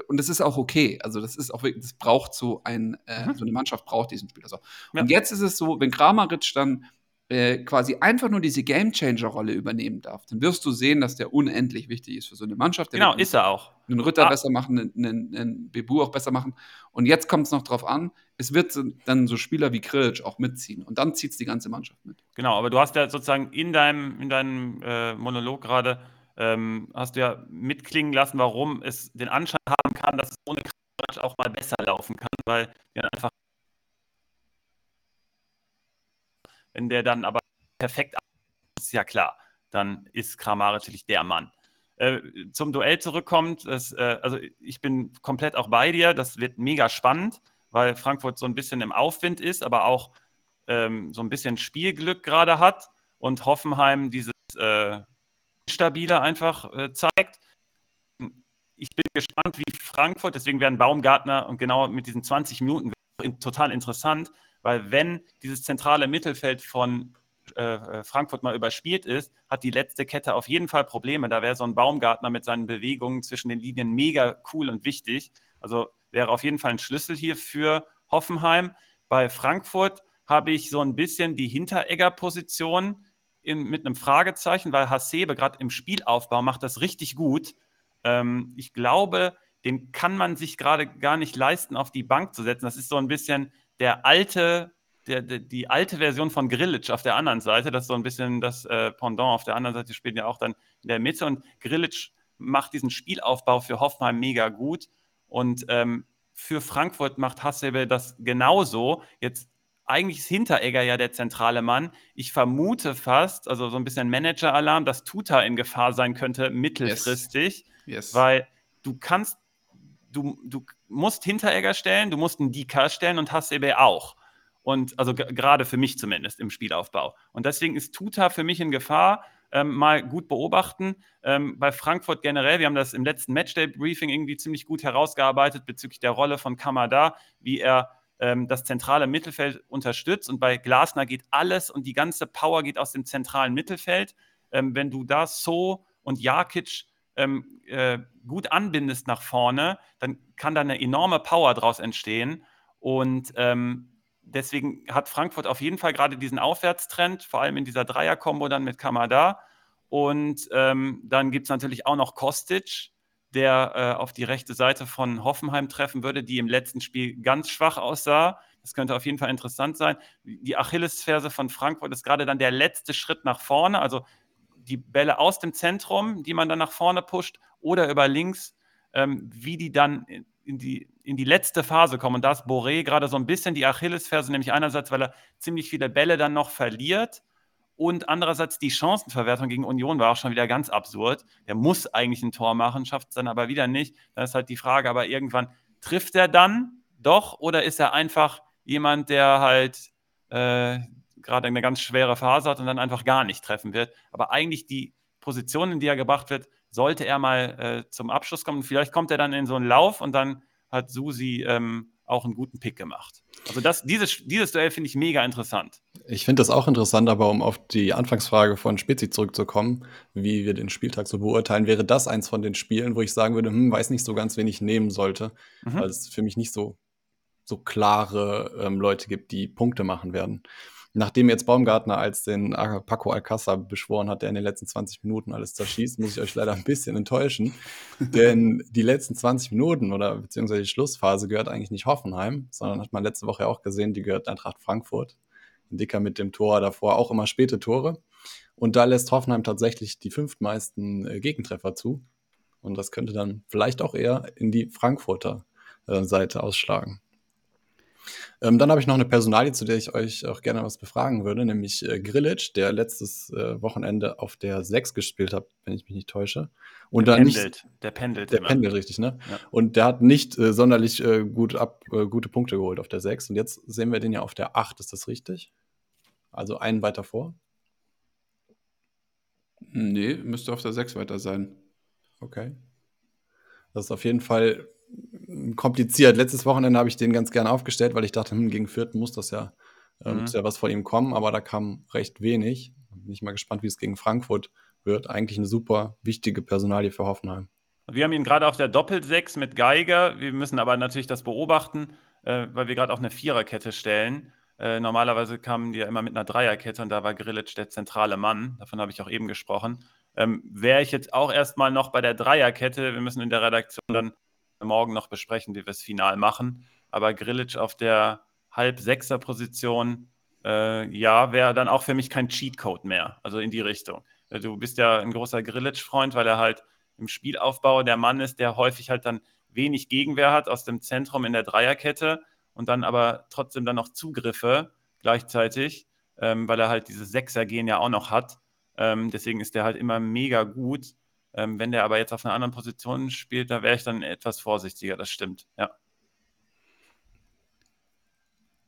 und das ist auch okay. Also das ist auch wirklich, das braucht so ein, äh, mhm. so eine Mannschaft braucht diesen Spieler. So. Ja. Und jetzt ist es so, wenn Kramaric dann äh, quasi einfach nur diese Gamechanger-Rolle übernehmen darf, dann wirst du sehen, dass der unendlich wichtig ist für so eine Mannschaft.
Der genau, ist er auch.
Einen Ritter ah. besser machen, einen, einen, einen Bebu auch besser machen. Und jetzt kommt es noch drauf an, es wird dann so Spieler wie Krilic auch mitziehen. Und dann zieht es die ganze Mannschaft mit.
Genau, aber du hast ja sozusagen in deinem, in deinem äh, Monolog gerade ähm, hast du ja mitklingen lassen, warum es den Anschein haben kann, dass es ohne Kramaric auch mal besser laufen kann, weil der einfach wenn der dann aber perfekt ist ja klar, dann ist Kramaric natürlich der Mann. Äh, zum Duell zurückkommt, das, äh, also ich bin komplett auch bei dir, das wird mega spannend, weil Frankfurt so ein bisschen im Aufwind ist, aber auch ähm, so ein bisschen Spielglück gerade hat und Hoffenheim dieses äh, stabiler einfach äh, zeigt. Ich bin gespannt, wie Frankfurt, deswegen werden Baumgartner und genau mit diesen 20 Minuten total interessant, weil wenn dieses zentrale Mittelfeld von äh, äh, Frankfurt mal überspielt ist, hat die letzte Kette auf jeden Fall Probleme. Da wäre so ein Baumgartner mit seinen Bewegungen zwischen den Linien mega cool und wichtig. Also wäre auf jeden Fall ein Schlüssel hier für Hoffenheim. Bei Frankfurt habe ich so ein bisschen die Hinteregger-Position in, mit einem Fragezeichen, weil Hasebe gerade im Spielaufbau macht das richtig gut. Ähm, ich glaube, den kann man sich gerade gar nicht leisten, auf die Bank zu setzen. Das ist so ein bisschen der alte, der, der, die alte Version von Grillitsch auf der anderen Seite. Das ist so ein bisschen das äh, Pendant auf der anderen Seite, spielt ja auch dann in der Mitte. Und Grillitsch macht diesen Spielaufbau für Hoffenheim mega gut. Und ähm, für Frankfurt macht Hasebe das genauso. Jetzt eigentlich ist Hinteregger ja der zentrale Mann. Ich vermute fast, also so ein bisschen Manager-Alarm, dass Tuta in Gefahr sein könnte mittelfristig, yes. Yes. weil du kannst, du, du musst Hinteregger stellen, du musst einen Dika stellen und Hasebe auch. Und also gerade für mich zumindest im Spielaufbau. Und deswegen ist Tuta für mich in Gefahr. Ähm, mal gut beobachten. Ähm, bei Frankfurt generell, wir haben das im letzten Matchday-Briefing irgendwie ziemlich gut herausgearbeitet bezüglich der Rolle von Kamada, wie er ähm, das zentrale Mittelfeld unterstützt. Und bei Glasner geht alles und die ganze Power geht aus dem zentralen Mittelfeld. Ähm, wenn du da So und Jakic ähm, äh, gut anbindest nach vorne, dann kann da eine enorme Power draus entstehen. Und ähm, deswegen hat Frankfurt auf jeden Fall gerade diesen Aufwärtstrend, vor allem in dieser Dreier-Kombo dann mit Kamada. Und ähm, dann gibt es natürlich auch noch Kostic, der äh, auf die rechte Seite von Hoffenheim treffen würde, die im letzten Spiel ganz schwach aussah. Das könnte auf jeden Fall interessant sein. Die Achillesferse von Frankfurt ist gerade dann der letzte Schritt nach vorne, also die Bälle aus dem Zentrum, die man dann nach vorne pusht, oder über links, ähm, wie die dann in die, in die letzte Phase kommen. Und da ist Boré gerade so ein bisschen die Achillesferse, nämlich einerseits, weil er ziemlich viele Bälle dann noch verliert und andererseits die Chancenverwertung gegen Union war auch schon wieder ganz absurd. Der muss eigentlich ein Tor machen, schafft es dann aber wieder nicht. Da ist halt die Frage, aber irgendwann trifft er dann doch oder ist er einfach jemand, der halt äh, gerade eine ganz schwere Phase hat und dann einfach gar nicht treffen wird. Aber eigentlich die Position, in die er gebracht wird, sollte er mal äh, zum Abschluss kommen. Vielleicht kommt er dann in so einen Lauf und dann hat Susi ähm, auch einen guten Pick gemacht. Also das, dieses, dieses Duell finde ich mega interessant.
Ich finde das auch interessant, aber um auf die Anfangsfrage von Spezi zurückzukommen, wie wir den Spieltag so beurteilen, wäre das eins von den Spielen, wo ich sagen würde, hm, weiß nicht so ganz, wen ich nehmen sollte, mhm. weil es für mich nicht so, so klare ähm, Leute gibt, die Punkte machen werden. Nachdem jetzt Baumgartner als den Paco Alcázar beschworen hat, der in den letzten 20 Minuten alles zerschießt, muss ich euch leider ein bisschen enttäuschen. Denn die letzten 20 Minuten oder beziehungsweise die Schlussphase gehört eigentlich nicht Hoffenheim, sondern hat man letzte Woche auch gesehen, die gehört Eintracht Frankfurt. Dicker mit dem Tor davor auch immer späte Tore. Und da lässt Hoffenheim tatsächlich die fünftmeisten äh, Gegentreffer zu. Und das könnte dann vielleicht auch eher in die Frankfurter äh, Seite ausschlagen. Ähm, dann habe ich noch eine Personalie, zu der ich euch auch gerne was befragen würde, nämlich äh, Grillitsch, der letztes äh, Wochenende auf der 6 gespielt hat, wenn ich mich nicht täusche. Und
der
dann
pendelt,
nicht,
der pendelt.
Der immer. pendelt, richtig, ne? Ja. Und der hat nicht äh, sonderlich äh, gut ab, äh, gute Punkte geholt auf der 6. Und jetzt sehen wir den ja auf der 8, ist das richtig? Also einen weiter vor?
Nee, müsste auf der 6 weiter sein.
Okay. Das ist auf jeden Fall kompliziert. Letztes Wochenende habe ich den ganz gerne aufgestellt, weil ich dachte, hm, gegen Fürth muss das ja, äh, mhm. muss ja was von ihm kommen, aber da kam recht wenig. Bin ich mal gespannt, wie es gegen Frankfurt wird. Eigentlich eine super wichtige Personalie für Hoffenheim.
Wir haben ihn gerade auf der Doppel-6 mit Geiger. Wir müssen aber natürlich das beobachten, äh, weil wir gerade auch eine Viererkette stellen. Äh, normalerweise kamen die ja immer mit einer Dreierkette und da war Grillitsch der zentrale Mann. Davon habe ich auch eben gesprochen. Ähm, Wäre ich jetzt auch erstmal noch bei der Dreierkette. Wir müssen in der Redaktion dann morgen noch besprechen, wie wir es final machen. Aber Grillitsch auf der Halb-Sechser-Position, äh, ja, wäre dann auch für mich kein Cheatcode mehr. Also in die Richtung. Äh, du bist ja ein großer Grillitsch-Freund, weil er halt im Spielaufbau der Mann ist, der häufig halt dann wenig Gegenwehr hat aus dem Zentrum in der Dreierkette und dann aber trotzdem dann noch Zugriffe gleichzeitig, ähm, weil er halt dieses Sechser-Gehen ja auch noch hat. Ähm, deswegen ist der halt immer mega gut. Ähm, wenn der aber jetzt auf einer anderen Position spielt, da wäre ich dann etwas vorsichtiger, das stimmt, ja.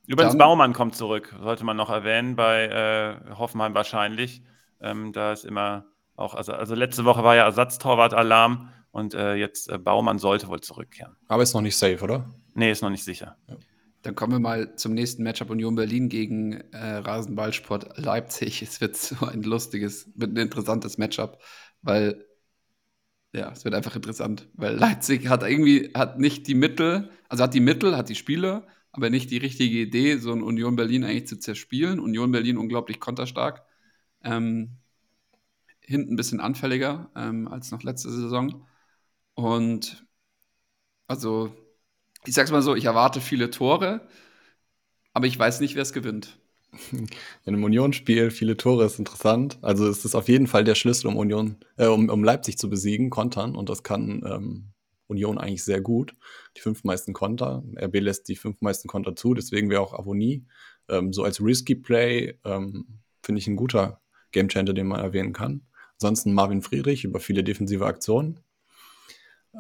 Übrigens, dann, Baumann kommt zurück, sollte man noch erwähnen, bei äh, Hoffenheim wahrscheinlich. Ähm, da ist immer auch, also, also letzte Woche war ja Ersatztorwart-Alarm und äh, jetzt äh, Baumann sollte wohl zurückkehren.
Aber ist noch nicht safe, oder?
Nee, ist noch nicht sicher. Ja.
Dann kommen wir mal zum nächsten Matchup Union Berlin gegen äh, Rasenballsport Leipzig. Es wird so ein lustiges, wird ein interessantes Matchup, weil ja, es wird einfach interessant, weil Leipzig hat irgendwie hat nicht die Mittel, also hat die Mittel, hat die Spieler, aber nicht die richtige Idee, so ein Union Berlin eigentlich zu zerspielen. Union Berlin unglaublich konterstark. Ähm, hinten ein bisschen anfälliger ähm, als noch letzte Saison. Und also, ich sag's mal so, ich erwarte viele Tore, aber ich weiß nicht, wer es gewinnt.
In einem Union-Spiel viele Tore ist interessant. Also es ist auf jeden Fall der Schlüssel, um Union, äh, um, um Leipzig zu besiegen, kontern. Und das kann ähm, Union eigentlich sehr gut. Die fünf meisten Konter. RB lässt die fünf meisten Konter zu, deswegen wäre auch Avonie ähm, so als Risky Play, ähm, finde ich ein guter Gamechanger, den man erwähnen kann. Ansonsten Marvin Friedrich über viele defensive Aktionen.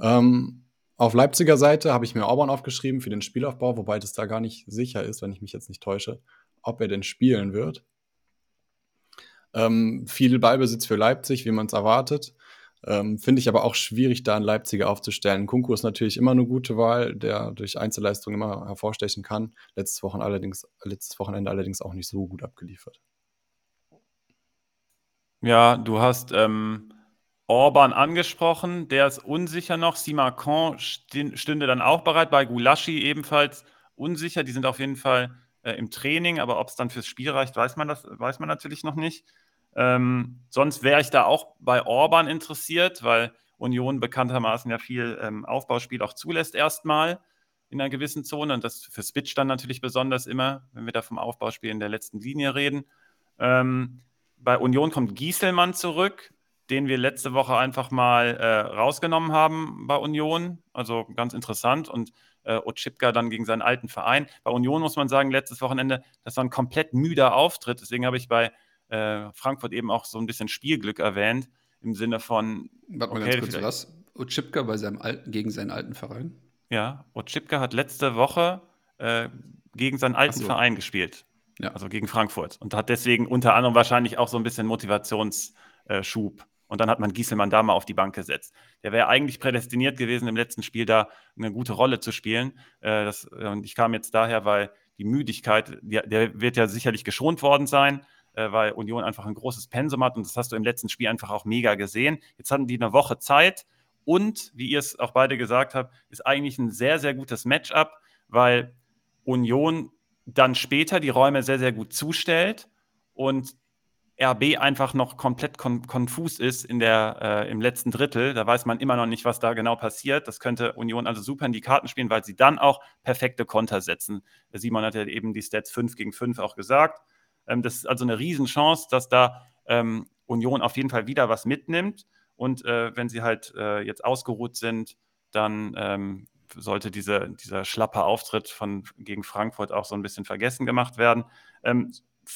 Ähm, auf Leipziger Seite habe ich mir Orban aufgeschrieben für den Spielaufbau, wobei das da gar nicht sicher ist, wenn ich mich jetzt nicht täusche, ob er denn spielen wird. Ähm, viel Ballbesitz für Leipzig, wie man es erwartet. Ähm, Finde ich aber auch schwierig, da einen Leipziger aufzustellen. Kunku ist natürlich immer eine gute Wahl, der durch Einzelleistung immer hervorstechen kann. Letztes, Wochen allerdings, letztes Wochenende allerdings auch nicht so gut abgeliefert.
Ja, du hast ähm, Orban angesprochen, der ist unsicher noch. Simakon stünde dann auch bereit, bei Gulaschi ebenfalls unsicher. Die sind auf jeden Fall äh, im Training, aber ob es dann fürs Spiel reicht, weiß man, das, weiß man natürlich noch nicht. Ähm, sonst wäre ich da auch bei Orban interessiert, weil Union bekanntermaßen ja viel ähm, Aufbauspiel auch zulässt erstmal in einer gewissen Zone und das für Switch dann natürlich besonders immer, wenn wir da vom Aufbauspiel in der letzten Linie reden. Ähm, bei Union kommt Gieselmann zurück, den wir letzte Woche einfach mal äh, rausgenommen haben bei Union. Also ganz interessant. Und äh, Otschipka dann gegen seinen alten Verein. Bei Union muss man sagen, letztes Wochenende, das war ein komplett müder Auftritt. Deswegen habe ich bei äh, Frankfurt eben auch so ein bisschen Spielglück erwähnt. Im Sinne von.
Warte mal okay, ganz kurz, was? Otschipka bei seinem alten, gegen seinen alten Verein?
Ja, Otschipka hat letzte Woche äh, gegen seinen alten so. Verein gespielt. Ja. Also gegen Frankfurt. Und hat deswegen unter anderem wahrscheinlich auch so ein bisschen Motivationsschub. Und dann hat man Gieselmann da mal auf die Bank gesetzt. Der wäre eigentlich prädestiniert gewesen, im letzten Spiel da eine gute Rolle zu spielen. Äh, das, und ich kam jetzt daher, weil die Müdigkeit, der, der wird ja sicherlich geschont worden sein, äh, weil Union einfach ein großes Pensum hat. Und das hast du im letzten Spiel einfach auch mega gesehen. Jetzt hatten die eine Woche Zeit. Und, wie ihr es auch beide gesagt habt, ist eigentlich ein sehr, sehr gutes Matchup, weil Union dann später die Räume sehr, sehr gut zustellt und RB einfach noch komplett kon konfus ist in der, äh, im letzten Drittel. Da weiß man immer noch nicht, was da genau passiert. Das könnte Union also super in die Karten spielen, weil sie dann auch perfekte Konter setzen. Simon hat ja eben die Stats 5 gegen 5 auch gesagt. Ähm, das ist also eine Riesenchance, dass da ähm, Union auf jeden Fall wieder was mitnimmt. Und äh, wenn sie halt äh, jetzt ausgeruht sind, dann ähm, sollte diese, dieser schlappe Auftritt von, gegen Frankfurt auch so ein bisschen vergessen gemacht werden. Ähm,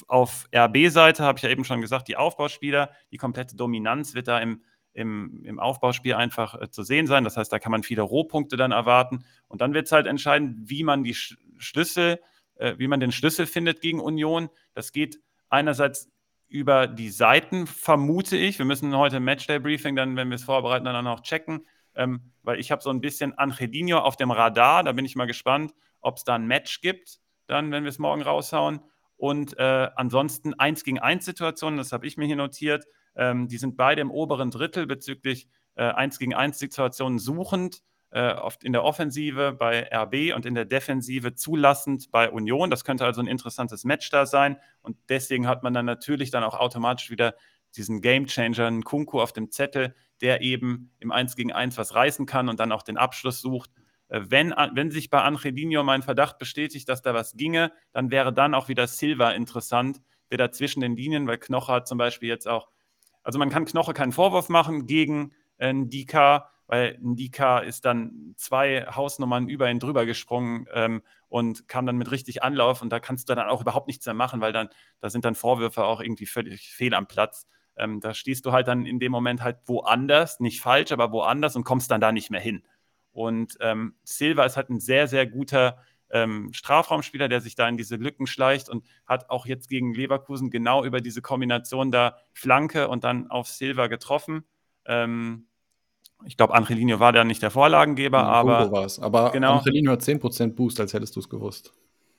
auf RB-Seite habe ich ja eben schon gesagt, die Aufbauspieler, die komplette Dominanz wird da im, im, im Aufbauspiel einfach äh, zu sehen sein. Das heißt, da kann man viele Rohpunkte dann erwarten. Und dann wird es halt entscheiden, wie man die Schlüssel, äh, wie man den Schlüssel findet gegen Union. Das geht einerseits über die Seiten, vermute ich. Wir müssen heute im Matchday-Briefing dann, wenn wir es vorbereiten, dann auch noch checken. Ähm, weil ich habe so ein bisschen Angelino auf dem Radar. Da bin ich mal gespannt, ob es da ein Match gibt, dann, wenn wir es morgen raushauen. Und äh, ansonsten 1 gegen 1 Situationen, das habe ich mir hier notiert. Ähm, die sind beide im oberen Drittel bezüglich äh, 1 gegen 1 Situationen suchend. Äh, oft in der Offensive bei RB und in der Defensive zulassend bei Union. Das könnte also ein interessantes Match da sein. Und deswegen hat man dann natürlich dann auch automatisch wieder diesen Gamechanger, einen Kunku auf dem Zettel, der eben im 1 gegen 1 was reißen kann und dann auch den Abschluss sucht. Äh, wenn, wenn sich bei Angelino mein Verdacht bestätigt, dass da was ginge, dann wäre dann auch wieder Silva interessant, der da zwischen den Linien, weil Knoche hat zum Beispiel jetzt auch, also man kann Knoche keinen Vorwurf machen gegen äh, Ndika, weil Ndika ist dann zwei Hausnummern über ihn drüber gesprungen ähm, und kam dann mit richtig Anlauf und da kannst du dann auch überhaupt nichts mehr machen, weil dann, da sind dann Vorwürfe auch irgendwie völlig fehl am Platz. Ähm, da stehst du halt dann in dem Moment halt woanders, nicht falsch, aber woanders und kommst dann da nicht mehr hin. Und ähm, Silva ist halt ein sehr, sehr guter ähm, Strafraumspieler, der sich da in diese Lücken schleicht und hat auch jetzt gegen Leverkusen genau über diese Kombination da Flanke und dann auf Silva getroffen. Ähm, ich glaube, Angelino war da nicht der Vorlagengeber, ja, aber.
war es. Aber genau. Angelino hat 10% Boost, als hättest du es gewusst.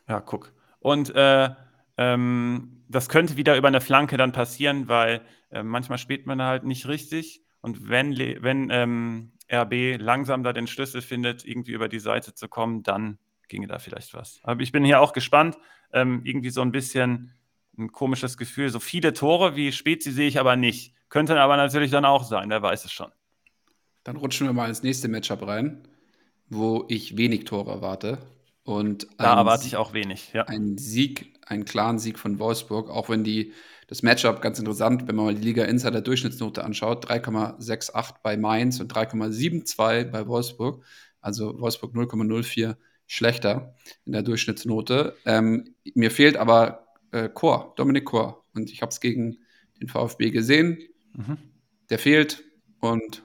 Ja, guck. Und äh, ähm, das könnte wieder über eine Flanke dann passieren, weil äh, manchmal spielt man halt nicht richtig. Und wenn, wenn ähm, RB langsam da den Schlüssel findet, irgendwie über die Seite zu kommen, dann ginge da vielleicht was. Aber ich bin hier auch gespannt. Ähm, irgendwie so ein bisschen ein komisches Gefühl. So viele Tore wie Spezi sehe ich aber nicht. Könnte aber natürlich dann auch sein, wer weiß es schon.
Dann rutschen wir mal ins nächste Matchup rein, wo ich wenig Tore erwarte. Und
da erwarte ich auch wenig, ja.
Ein Sieg, einen klaren Sieg von Wolfsburg, auch wenn die das Matchup ganz interessant, wenn man mal die Liga Insider Durchschnittsnote anschaut. 3,68 bei Mainz und 3,72 bei Wolfsburg. Also Wolfsburg 0,04 schlechter in der Durchschnittsnote. Ähm, mir fehlt aber äh, Chor, Dominik Chor. Und ich habe es gegen den VfB gesehen. Mhm. Der fehlt und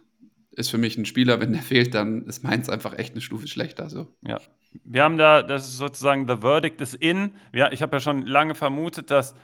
ist für mich ein Spieler, wenn der fehlt, dann ist Mainz einfach echt eine Stufe schlechter. So.
Ja. Wir haben da, das ist sozusagen the verdict is in. Ja, ich habe ja schon lange vermutet, dass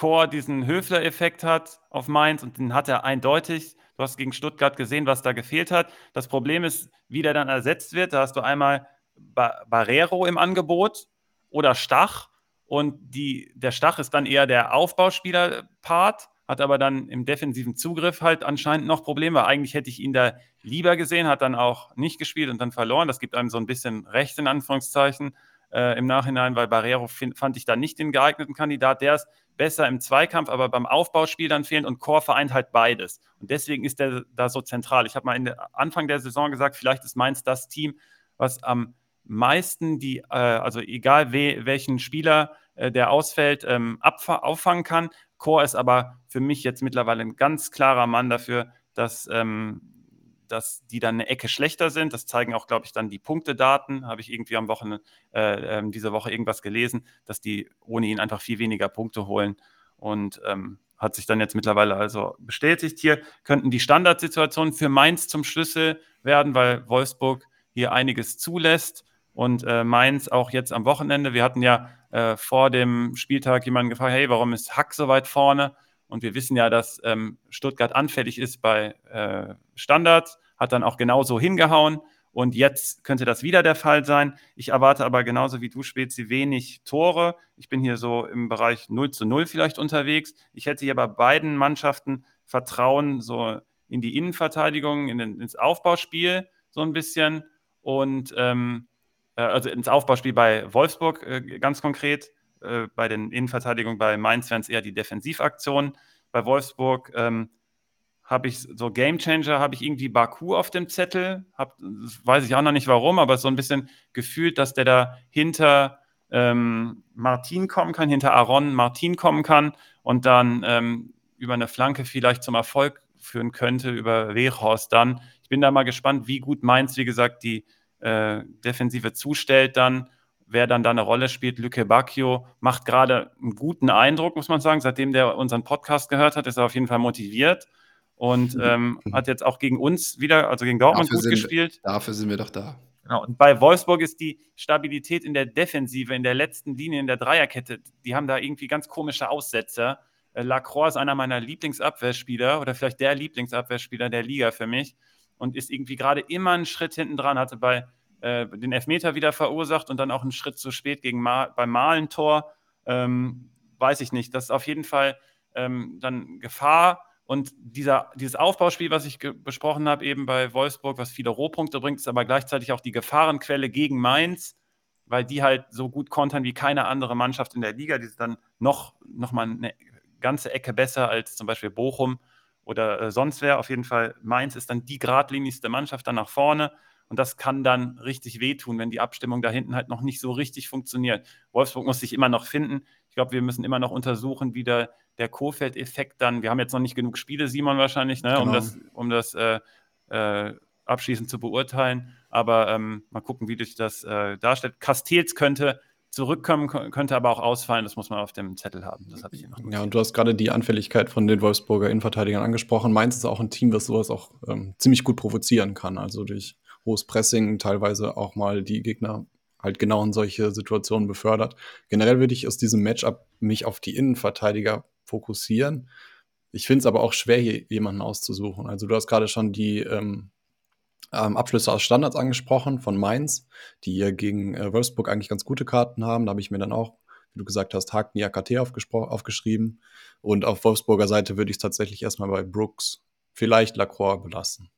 Chor diesen Höfler-Effekt hat auf Mainz und den hat er eindeutig. Du hast gegen Stuttgart gesehen, was da gefehlt hat. Das Problem ist, wie der dann ersetzt wird. Da hast du einmal ba Barrero im Angebot oder Stach. Und die, der Stach ist dann eher der Aufbauspieler-Part, hat aber dann im defensiven Zugriff halt anscheinend noch Probleme. Eigentlich hätte ich ihn da lieber gesehen, hat dann auch nicht gespielt und dann verloren. Das gibt einem so ein bisschen Recht in Anführungszeichen äh, im Nachhinein, weil Barrero fand ich da nicht den geeigneten Kandidat. Der ist besser im Zweikampf, aber beim Aufbauspiel dann fehlen und Chor vereint halt beides. Und deswegen ist der da so zentral. Ich habe mal der, Anfang der Saison gesagt, vielleicht ist Mainz das Team, was am meisten die, äh, also egal we, welchen Spieler äh, der ausfällt, ähm, auffangen kann. Chor ist aber für mich jetzt mittlerweile ein ganz klarer Mann dafür, dass ähm, dass die dann eine Ecke schlechter sind. Das zeigen auch, glaube ich, dann die Punktedaten. Habe ich irgendwie am Wochenende, äh, äh, diese Woche irgendwas gelesen, dass die ohne ihn einfach viel weniger Punkte holen. Und ähm, hat sich dann jetzt mittlerweile also bestätigt. Hier könnten die Standardsituationen für Mainz zum Schlüssel werden, weil Wolfsburg hier einiges zulässt und äh, Mainz auch jetzt am Wochenende. Wir hatten ja äh, vor dem Spieltag jemanden gefragt, hey, warum ist Hack so weit vorne? Und wir wissen ja, dass ähm, Stuttgart anfällig ist bei äh, Standards, hat dann auch genauso hingehauen. Und jetzt könnte das wieder der Fall sein. Ich erwarte aber genauso wie du, Spezi, wenig Tore. Ich bin hier so im Bereich 0 zu 0 vielleicht unterwegs. Ich hätte hier bei beiden Mannschaften Vertrauen so in die Innenverteidigung, in den, ins Aufbauspiel so ein bisschen und ähm, äh, also ins Aufbauspiel bei Wolfsburg äh, ganz konkret äh, bei den Innenverteidigungen bei Mainz wären es eher die Defensivaktionen. Bei Wolfsburg ähm, habe ich so Gamechanger, habe ich irgendwie Baku auf dem Zettel. Hab, weiß ich auch noch nicht warum, aber so ein bisschen gefühlt, dass der da hinter ähm, Martin kommen kann, hinter Aaron Martin kommen kann und dann ähm, über eine Flanke vielleicht zum Erfolg führen könnte, über Weghorst dann. Ich bin da mal gespannt, wie gut Mainz, wie gesagt, die äh, Defensive zustellt dann wer dann da eine Rolle spielt. Lücke Bacchio macht gerade einen guten Eindruck, muss man sagen. Seitdem der unseren Podcast gehört hat, ist er auf jeden Fall motiviert und mhm. ähm, hat jetzt auch gegen uns wieder, also gegen Dortmund dafür gut gespielt.
Wir, dafür sind wir doch da.
Genau. Und bei Wolfsburg ist die Stabilität in der Defensive, in der letzten Linie, in der Dreierkette, die haben da irgendwie ganz komische Aussetzer. Äh, Lacroix ist einer meiner Lieblingsabwehrspieler oder vielleicht der Lieblingsabwehrspieler der Liga für mich und ist irgendwie gerade immer einen Schritt hinten dran, hatte bei äh, den Elfmeter wieder verursacht und dann auch einen Schritt zu spät gegen Ma beim Malentor. Ähm, weiß ich nicht. Das ist auf jeden Fall ähm, dann Gefahr. Und dieser, dieses Aufbauspiel, was ich besprochen habe, eben bei Wolfsburg, was viele Rohpunkte bringt, ist aber gleichzeitig auch die Gefahrenquelle gegen Mainz, weil die halt so gut kontern wie keine andere Mannschaft in der Liga. Die ist dann noch, noch mal eine ganze Ecke besser als zum Beispiel Bochum oder äh, sonst wer. Auf jeden Fall, Mainz ist dann die geradlinigste Mannschaft dann nach vorne. Und das kann dann richtig wehtun, wenn die Abstimmung da hinten halt noch nicht so richtig funktioniert. Wolfsburg muss sich immer noch finden. Ich glaube, wir müssen immer noch untersuchen, wie der, der Kofeld-Effekt dann, wir haben jetzt noch nicht genug Spiele, Simon wahrscheinlich, ne, genau. um das, um das äh, äh, abschließend zu beurteilen. Aber ähm, mal gucken, wie sich das äh, darstellt. Castells könnte zurückkommen, könnte aber auch ausfallen. Das muss man auf dem Zettel haben. Das
hatte ich noch. Ja, und du hast gerade die Anfälligkeit von den Wolfsburger Innenverteidigern angesprochen. Mainz ist auch ein Team, das sowas auch ähm, ziemlich gut provozieren kann. Also durch hohes Pressing, teilweise auch mal die Gegner halt genau in solche Situationen befördert. Generell würde ich aus diesem Matchup mich auf die Innenverteidiger fokussieren. Ich finde es aber auch schwer, hier jemanden auszusuchen. Also du hast gerade schon die ähm, ähm, Abschlüsse aus Standards angesprochen von Mainz, die ja gegen äh, Wolfsburg eigentlich ganz gute Karten haben. Da habe ich mir dann auch, wie du gesagt hast, Haken AKT aufgeschrieben. Und auf Wolfsburger Seite würde ich es tatsächlich erstmal bei Brooks, vielleicht Lacroix belassen.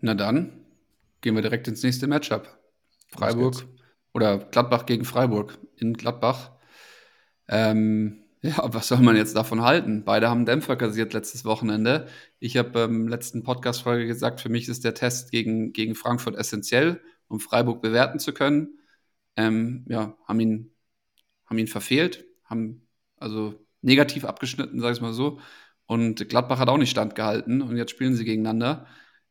Na dann gehen wir direkt ins nächste Matchup. Freiburg oder Gladbach gegen Freiburg in Gladbach. Ähm, ja, was soll man jetzt davon halten? Beide haben Dämpfer kassiert letztes Wochenende. Ich habe im letzten Podcast-Folge gesagt, für mich ist der Test gegen, gegen Frankfurt essentiell, um Freiburg bewerten zu können. Ähm, ja, haben ihn, haben ihn verfehlt, haben also negativ abgeschnitten, sag ich mal so. Und Gladbach hat auch nicht standgehalten und jetzt spielen sie gegeneinander.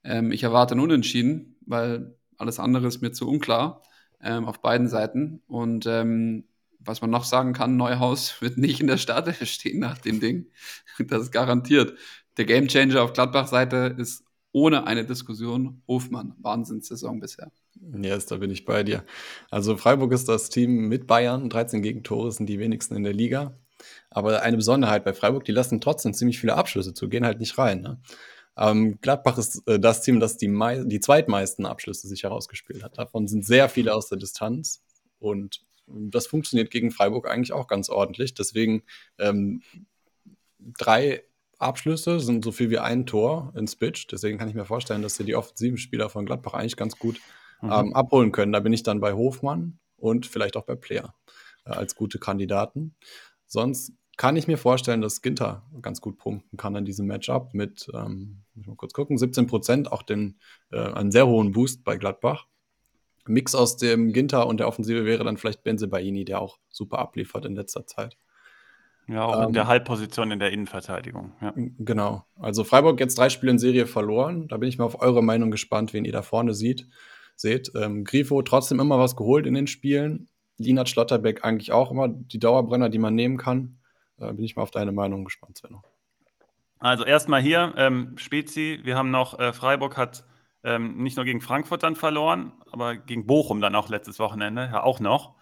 Ähm, ich erwarte einen Unentschieden, weil alles andere ist mir zu unklar ähm, auf beiden Seiten. Und ähm, was man noch sagen kann, Neuhaus wird nicht in der Startelf stehen nach dem Ding. Das ist garantiert. Der Gamechanger auf Gladbach-Seite ist ohne eine Diskussion Hofmann. Wahnsinnssaison bisher.
Yes, da bin ich bei dir. Also Freiburg ist das Team mit Bayern. 13 Gegentore sind die wenigsten in der Liga. Aber eine Besonderheit bei Freiburg, die lassen trotzdem ziemlich viele Abschlüsse zu, gehen halt nicht rein. Ne? Ähm, Gladbach ist äh, das Team, das die, die zweitmeisten Abschlüsse sich herausgespielt hat. Davon sind sehr viele aus der Distanz. Und das funktioniert gegen Freiburg eigentlich auch ganz ordentlich. Deswegen ähm, drei Abschlüsse sind so viel wie ein Tor in Spitch. Deswegen kann ich mir vorstellen, dass sie die offensiven Spieler von Gladbach eigentlich ganz gut mhm. ähm, abholen können. Da bin ich dann bei Hofmann und vielleicht auch bei Player äh, als gute Kandidaten. Sonst kann ich mir vorstellen, dass Ginter ganz gut punkten kann an diesem Matchup mit, ähm, muss mal kurz gucken, 17 Prozent, auch den, äh, einen sehr hohen Boost bei Gladbach. Mix aus dem Ginter und der Offensive wäre dann vielleicht Benzebaini, der auch super abliefert in letzter Zeit.
Ja, auch ähm, in der Halbposition in der Innenverteidigung. Ja.
Genau. Also Freiburg jetzt drei Spiele in Serie verloren. Da bin ich mal auf eure Meinung gespannt, wen ihr da vorne sieht. Seht, ähm, Grifo trotzdem immer was geholt in den Spielen. Linat Schlotterbeck eigentlich auch immer die Dauerbrenner, die man nehmen kann. Da bin ich mal auf deine Meinung gespannt, Svenno.
Also erstmal hier, ähm, Spezi, wir haben noch, äh, Freiburg hat ähm, nicht nur gegen Frankfurt dann verloren, aber gegen Bochum dann auch letztes Wochenende, ja auch noch.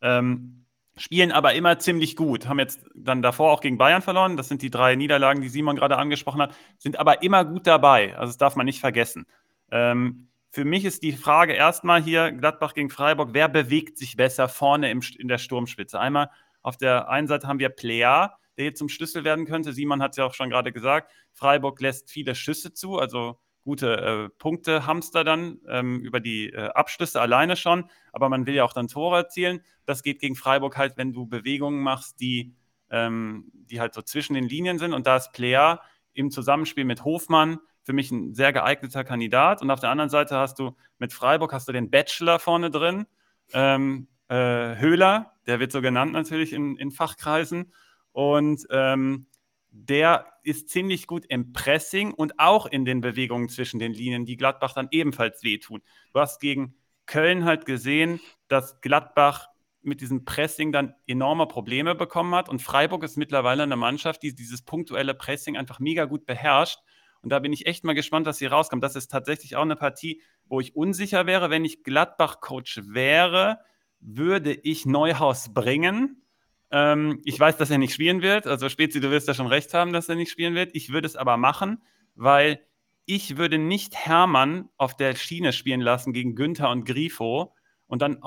Ähm, spielen aber immer ziemlich gut. Haben jetzt dann davor auch gegen Bayern verloren. Das sind die drei Niederlagen, die Simon gerade angesprochen hat. Sind aber immer gut dabei. Also das darf man nicht vergessen. Ähm, für mich ist die Frage erstmal hier Gladbach gegen Freiburg. Wer bewegt sich besser vorne im, in der Sturmspitze? Einmal auf der einen Seite haben wir Plea, der hier zum Schlüssel werden könnte. Simon hat es ja auch schon gerade gesagt. Freiburg lässt viele Schüsse zu. Also gute äh, Punkte Hamster dann ähm, über die äh, Abschlüsse alleine schon, aber man will ja auch dann Tore erzielen. Das geht gegen Freiburg halt, wenn du Bewegungen machst, die, ähm, die halt so zwischen den Linien sind und da ist Player im Zusammenspiel mit Hofmann für mich ein sehr geeigneter Kandidat und auf der anderen Seite hast du mit Freiburg hast du den Bachelor vorne drin, ähm, äh, Höhler, der wird so genannt natürlich in, in Fachkreisen und ähm, der ist ziemlich gut im Pressing und auch in den Bewegungen zwischen den Linien, die Gladbach dann ebenfalls wehtun. Du hast gegen Köln halt gesehen, dass Gladbach mit diesem Pressing dann enorme Probleme bekommen hat und Freiburg ist mittlerweile eine Mannschaft, die dieses punktuelle Pressing einfach mega gut beherrscht. Und da bin ich echt mal gespannt, dass sie rauskommt. Das ist tatsächlich auch eine Partie, wo ich unsicher wäre. Wenn ich Gladbach-Coach wäre, würde ich Neuhaus bringen ähm, ich weiß, dass er nicht spielen wird. Also Spezi, du wirst ja schon recht haben, dass er nicht spielen wird. Ich würde es aber machen, weil ich würde nicht Hermann auf der Schiene spielen lassen gegen Günther und Grifo und dann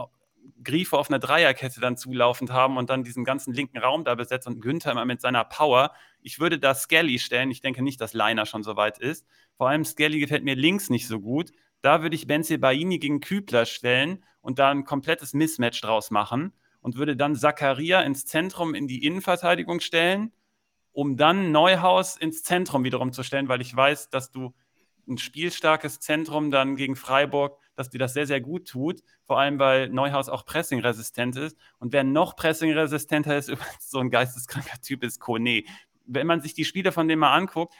Grifo auf einer Dreierkette dann zulaufend haben und dann diesen ganzen linken Raum da besetzt und Günther immer mit seiner Power. Ich würde da Skelly stellen. Ich denke nicht, dass Leiner schon so weit ist. Vor allem Skelly gefällt mir links nicht so gut. Da würde ich Benze Baini gegen Kübler stellen und da ein komplettes Mismatch draus machen und würde dann Zakaria ins Zentrum in die Innenverteidigung stellen, um dann Neuhaus ins Zentrum wiederum zu stellen, weil ich weiß, dass du ein spielstarkes Zentrum dann gegen Freiburg, dass dir das sehr, sehr gut tut. Vor allem, weil Neuhaus auch pressingresistent ist. Und wer noch pressingresistenter ist, so ein geisteskranker Typ ist Kone. Wenn man sich die Spiele von dem mal anguckt,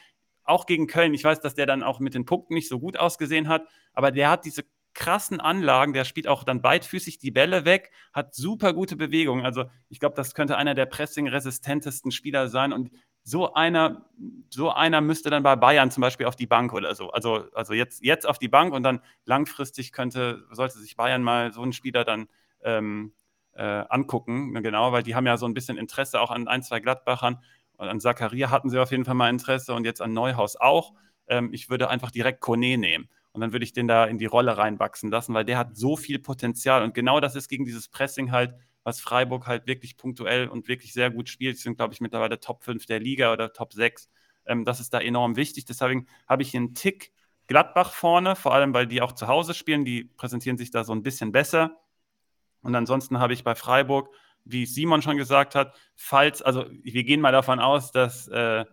auch gegen Köln, ich weiß, dass der dann auch mit den Punkten nicht so gut ausgesehen hat, aber der hat diese krassen Anlagen. Der spielt auch dann beidfüßig die Bälle weg, hat super gute Bewegungen. Also ich glaube, das könnte einer der pressing-resistentesten Spieler sein. Und so einer, so einer müsste dann bei Bayern zum Beispiel auf die Bank oder so. Also, also jetzt, jetzt auf die Bank und dann langfristig könnte, sollte sich Bayern mal so einen Spieler dann ähm, äh, angucken. Genau, weil die haben ja so ein bisschen Interesse auch an ein, zwei Gladbachern. An Zakaria hatten sie auf jeden Fall mal Interesse und jetzt an Neuhaus auch. Ähm, ich würde einfach direkt Kone nehmen. Und dann würde ich den da in die Rolle reinwachsen lassen, weil der hat so viel Potenzial. Und genau das ist gegen dieses Pressing halt, was Freiburg halt wirklich punktuell und wirklich sehr gut spielt. Sie sind, glaube ich, mittlerweile Top 5 der Liga oder Top 6. Ähm, das ist da enorm wichtig. Deswegen habe ich hier einen Tick Gladbach vorne, vor allem weil die auch zu Hause spielen. Die präsentieren sich da so ein bisschen besser. Und ansonsten habe ich bei Freiburg, wie Simon schon gesagt hat, falls, also wir gehen mal davon aus, dass äh,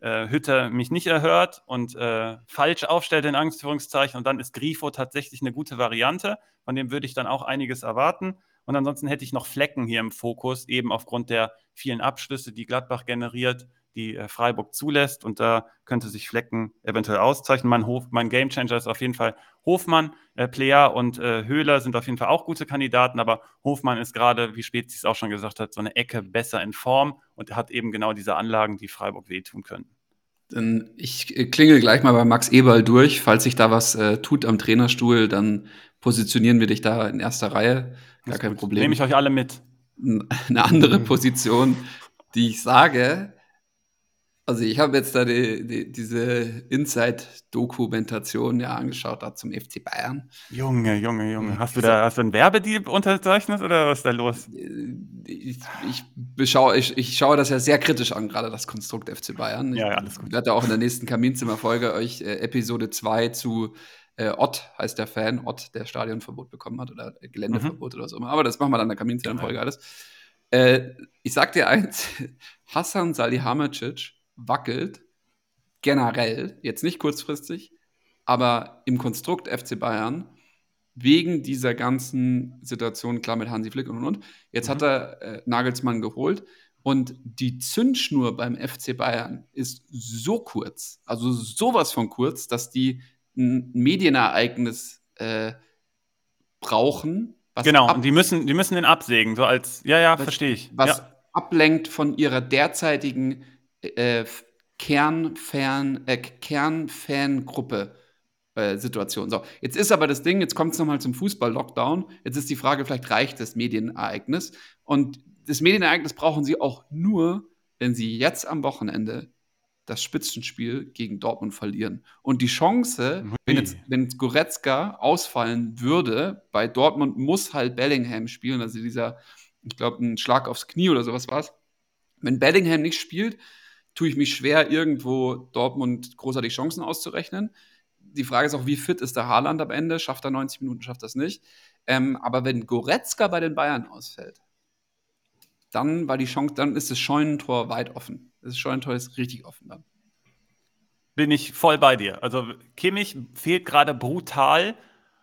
äh, Hütte mich nicht erhört und äh, falsch aufstellt, in Angstführungszeichen. Und dann ist Grifo tatsächlich eine gute Variante. Von dem würde ich dann auch einiges erwarten. Und ansonsten hätte ich noch Flecken hier im Fokus, eben aufgrund der vielen Abschlüsse, die Gladbach generiert, die äh, Freiburg zulässt. Und da könnte sich Flecken eventuell auszeichnen. Mein, Hof, mein Gamechanger ist auf jeden Fall Hofmann. Äh, Player und äh, Höhler sind auf jeden Fall auch gute Kandidaten, aber Hofmann ist gerade, wie Spezi es auch schon gesagt hat, so eine Ecke besser in Form und hat eben genau diese Anlagen, die Freiburg wehtun können.
Dann ich äh, klingel gleich mal bei Max Eberl durch. Falls sich da was äh, tut am Trainerstuhl, dann positionieren wir dich da in erster Reihe. Gar kein Problem.
Nehme ich euch alle mit.
Eine andere Position, die ich sage, also ich habe jetzt da die, die, diese Inside-Dokumentation ja angeschaut, da zum FC Bayern.
Junge, Junge, Junge. Hast du da hast du ein Werbedeal unterzeichnet oder was ist da los?
Äh, ich, ich, beschaue, ich, ich schaue das ja sehr kritisch an, gerade das Konstrukt FC Bayern.
Ja, ja alles gut.
Ich werde auch in der nächsten Kaminzimmerfolge euch äh, Episode 2 zu äh, Ott, heißt der Fan, Ott, der Stadionverbot bekommen hat oder Geländeverbot mhm. oder so. Aber das machen wir dann in der Kaminzimmerfolge alles. Äh, ich sag dir eins, Hassan Salihamidzic wackelt, generell, jetzt nicht kurzfristig, aber im Konstrukt FC Bayern, wegen dieser ganzen Situation, klar mit Hansi Flick und und und. Jetzt mhm. hat er äh, Nagelsmann geholt und die Zündschnur beim FC Bayern ist so kurz, also sowas von kurz, dass die ein Medienereignis äh, brauchen.
genau, und die müssen, die müssen den absägen, so als, ja, ja, verstehe ich.
Was
ja.
ablenkt von ihrer derzeitigen äh, Kernfan, äh, Kernfangruppe. Äh, Situation. So, jetzt ist aber das Ding, jetzt kommt es nochmal zum Fußball-Lockdown. Jetzt ist die Frage, vielleicht reicht das Medienereignis. Und das Medienereignis brauchen sie auch nur, wenn sie jetzt am Wochenende das Spitzenspiel gegen Dortmund verlieren. Und die Chance, Ui. wenn jetzt wenn Goretzka ausfallen würde, bei Dortmund muss halt Bellingham spielen, also dieser, ich glaube, ein Schlag aufs Knie oder sowas war es. Wenn Bellingham nicht spielt, tue ich mich schwer, irgendwo Dortmund großartig Chancen auszurechnen. Die Frage ist auch, wie fit ist der Haaland am Ende? Schafft er 90 Minuten, schafft das nicht? Ähm, aber wenn Goretzka bei den Bayern ausfällt, dann war die Chance, dann ist das Scheunentor weit offen. Das Scheunentor ist richtig offen dann.
Bin ich voll bei dir. Also Kimmich fehlt gerade brutal.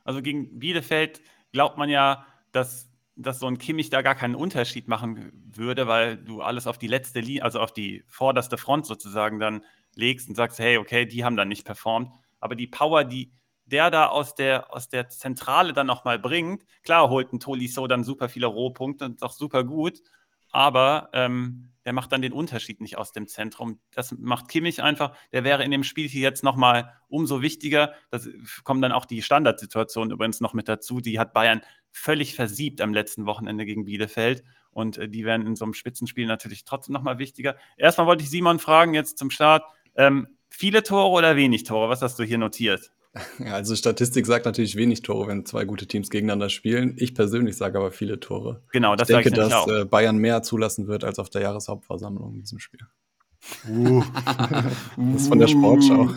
Also gegen Bielefeld glaubt man ja, dass dass so ein Kimmich da gar keinen Unterschied machen würde, weil du alles auf die letzte Linie, also auf die vorderste Front sozusagen dann legst und sagst, hey, okay, die haben dann nicht performt. Aber die Power, die der da aus der, aus der Zentrale dann nochmal bringt, klar holt ein Tolisso dann super viele Rohpunkte und ist auch super gut, aber ähm, der macht dann den Unterschied nicht aus dem Zentrum. Das macht Kimmich einfach. Der wäre in dem Spiel hier jetzt nochmal umso wichtiger. Da kommen dann auch die Standardsituationen übrigens noch mit dazu. Die hat Bayern völlig versiebt am letzten Wochenende gegen Bielefeld. Und äh, die werden in so einem Spitzenspiel natürlich trotzdem nochmal wichtiger. Erstmal wollte ich Simon fragen, jetzt zum Start. Ähm, viele Tore oder wenig Tore? Was hast du hier notiert?
Ja, also Statistik sagt natürlich wenig Tore, wenn zwei gute Teams gegeneinander spielen. Ich persönlich sage aber viele Tore.
Genau,
das ich denke, ich dass auch. Äh, Bayern mehr zulassen wird als auf der Jahreshauptversammlung in diesem Spiel. Uh. das ist von der Sportschau.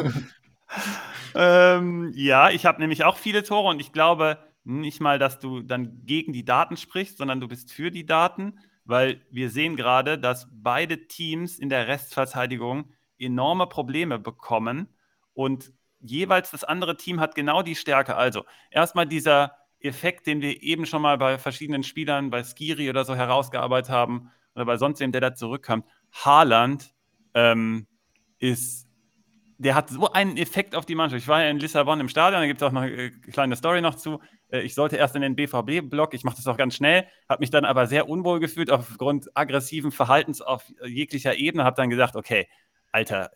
ähm, ja, ich habe nämlich auch viele Tore und ich glaube nicht mal, dass du dann gegen die Daten sprichst, sondern du bist für die Daten, weil wir sehen gerade, dass beide Teams in der Restverteidigung enorme Probleme bekommen und jeweils das andere Team hat genau die Stärke. Also erstmal dieser Effekt, den wir eben schon mal bei verschiedenen Spielern, bei Skiri oder so herausgearbeitet haben, oder bei sonst wem, der da zurückkommt. Haaland ähm, ist, der hat so einen Effekt auf die Mannschaft. Ich war ja in Lissabon im Stadion, da gibt es auch noch eine kleine Story noch zu. Äh, ich sollte erst in den BVB-Block, ich mache das auch ganz schnell, habe mich dann aber sehr unwohl gefühlt aufgrund aggressiven Verhaltens auf jeglicher Ebene, habe dann gesagt, okay, Alter,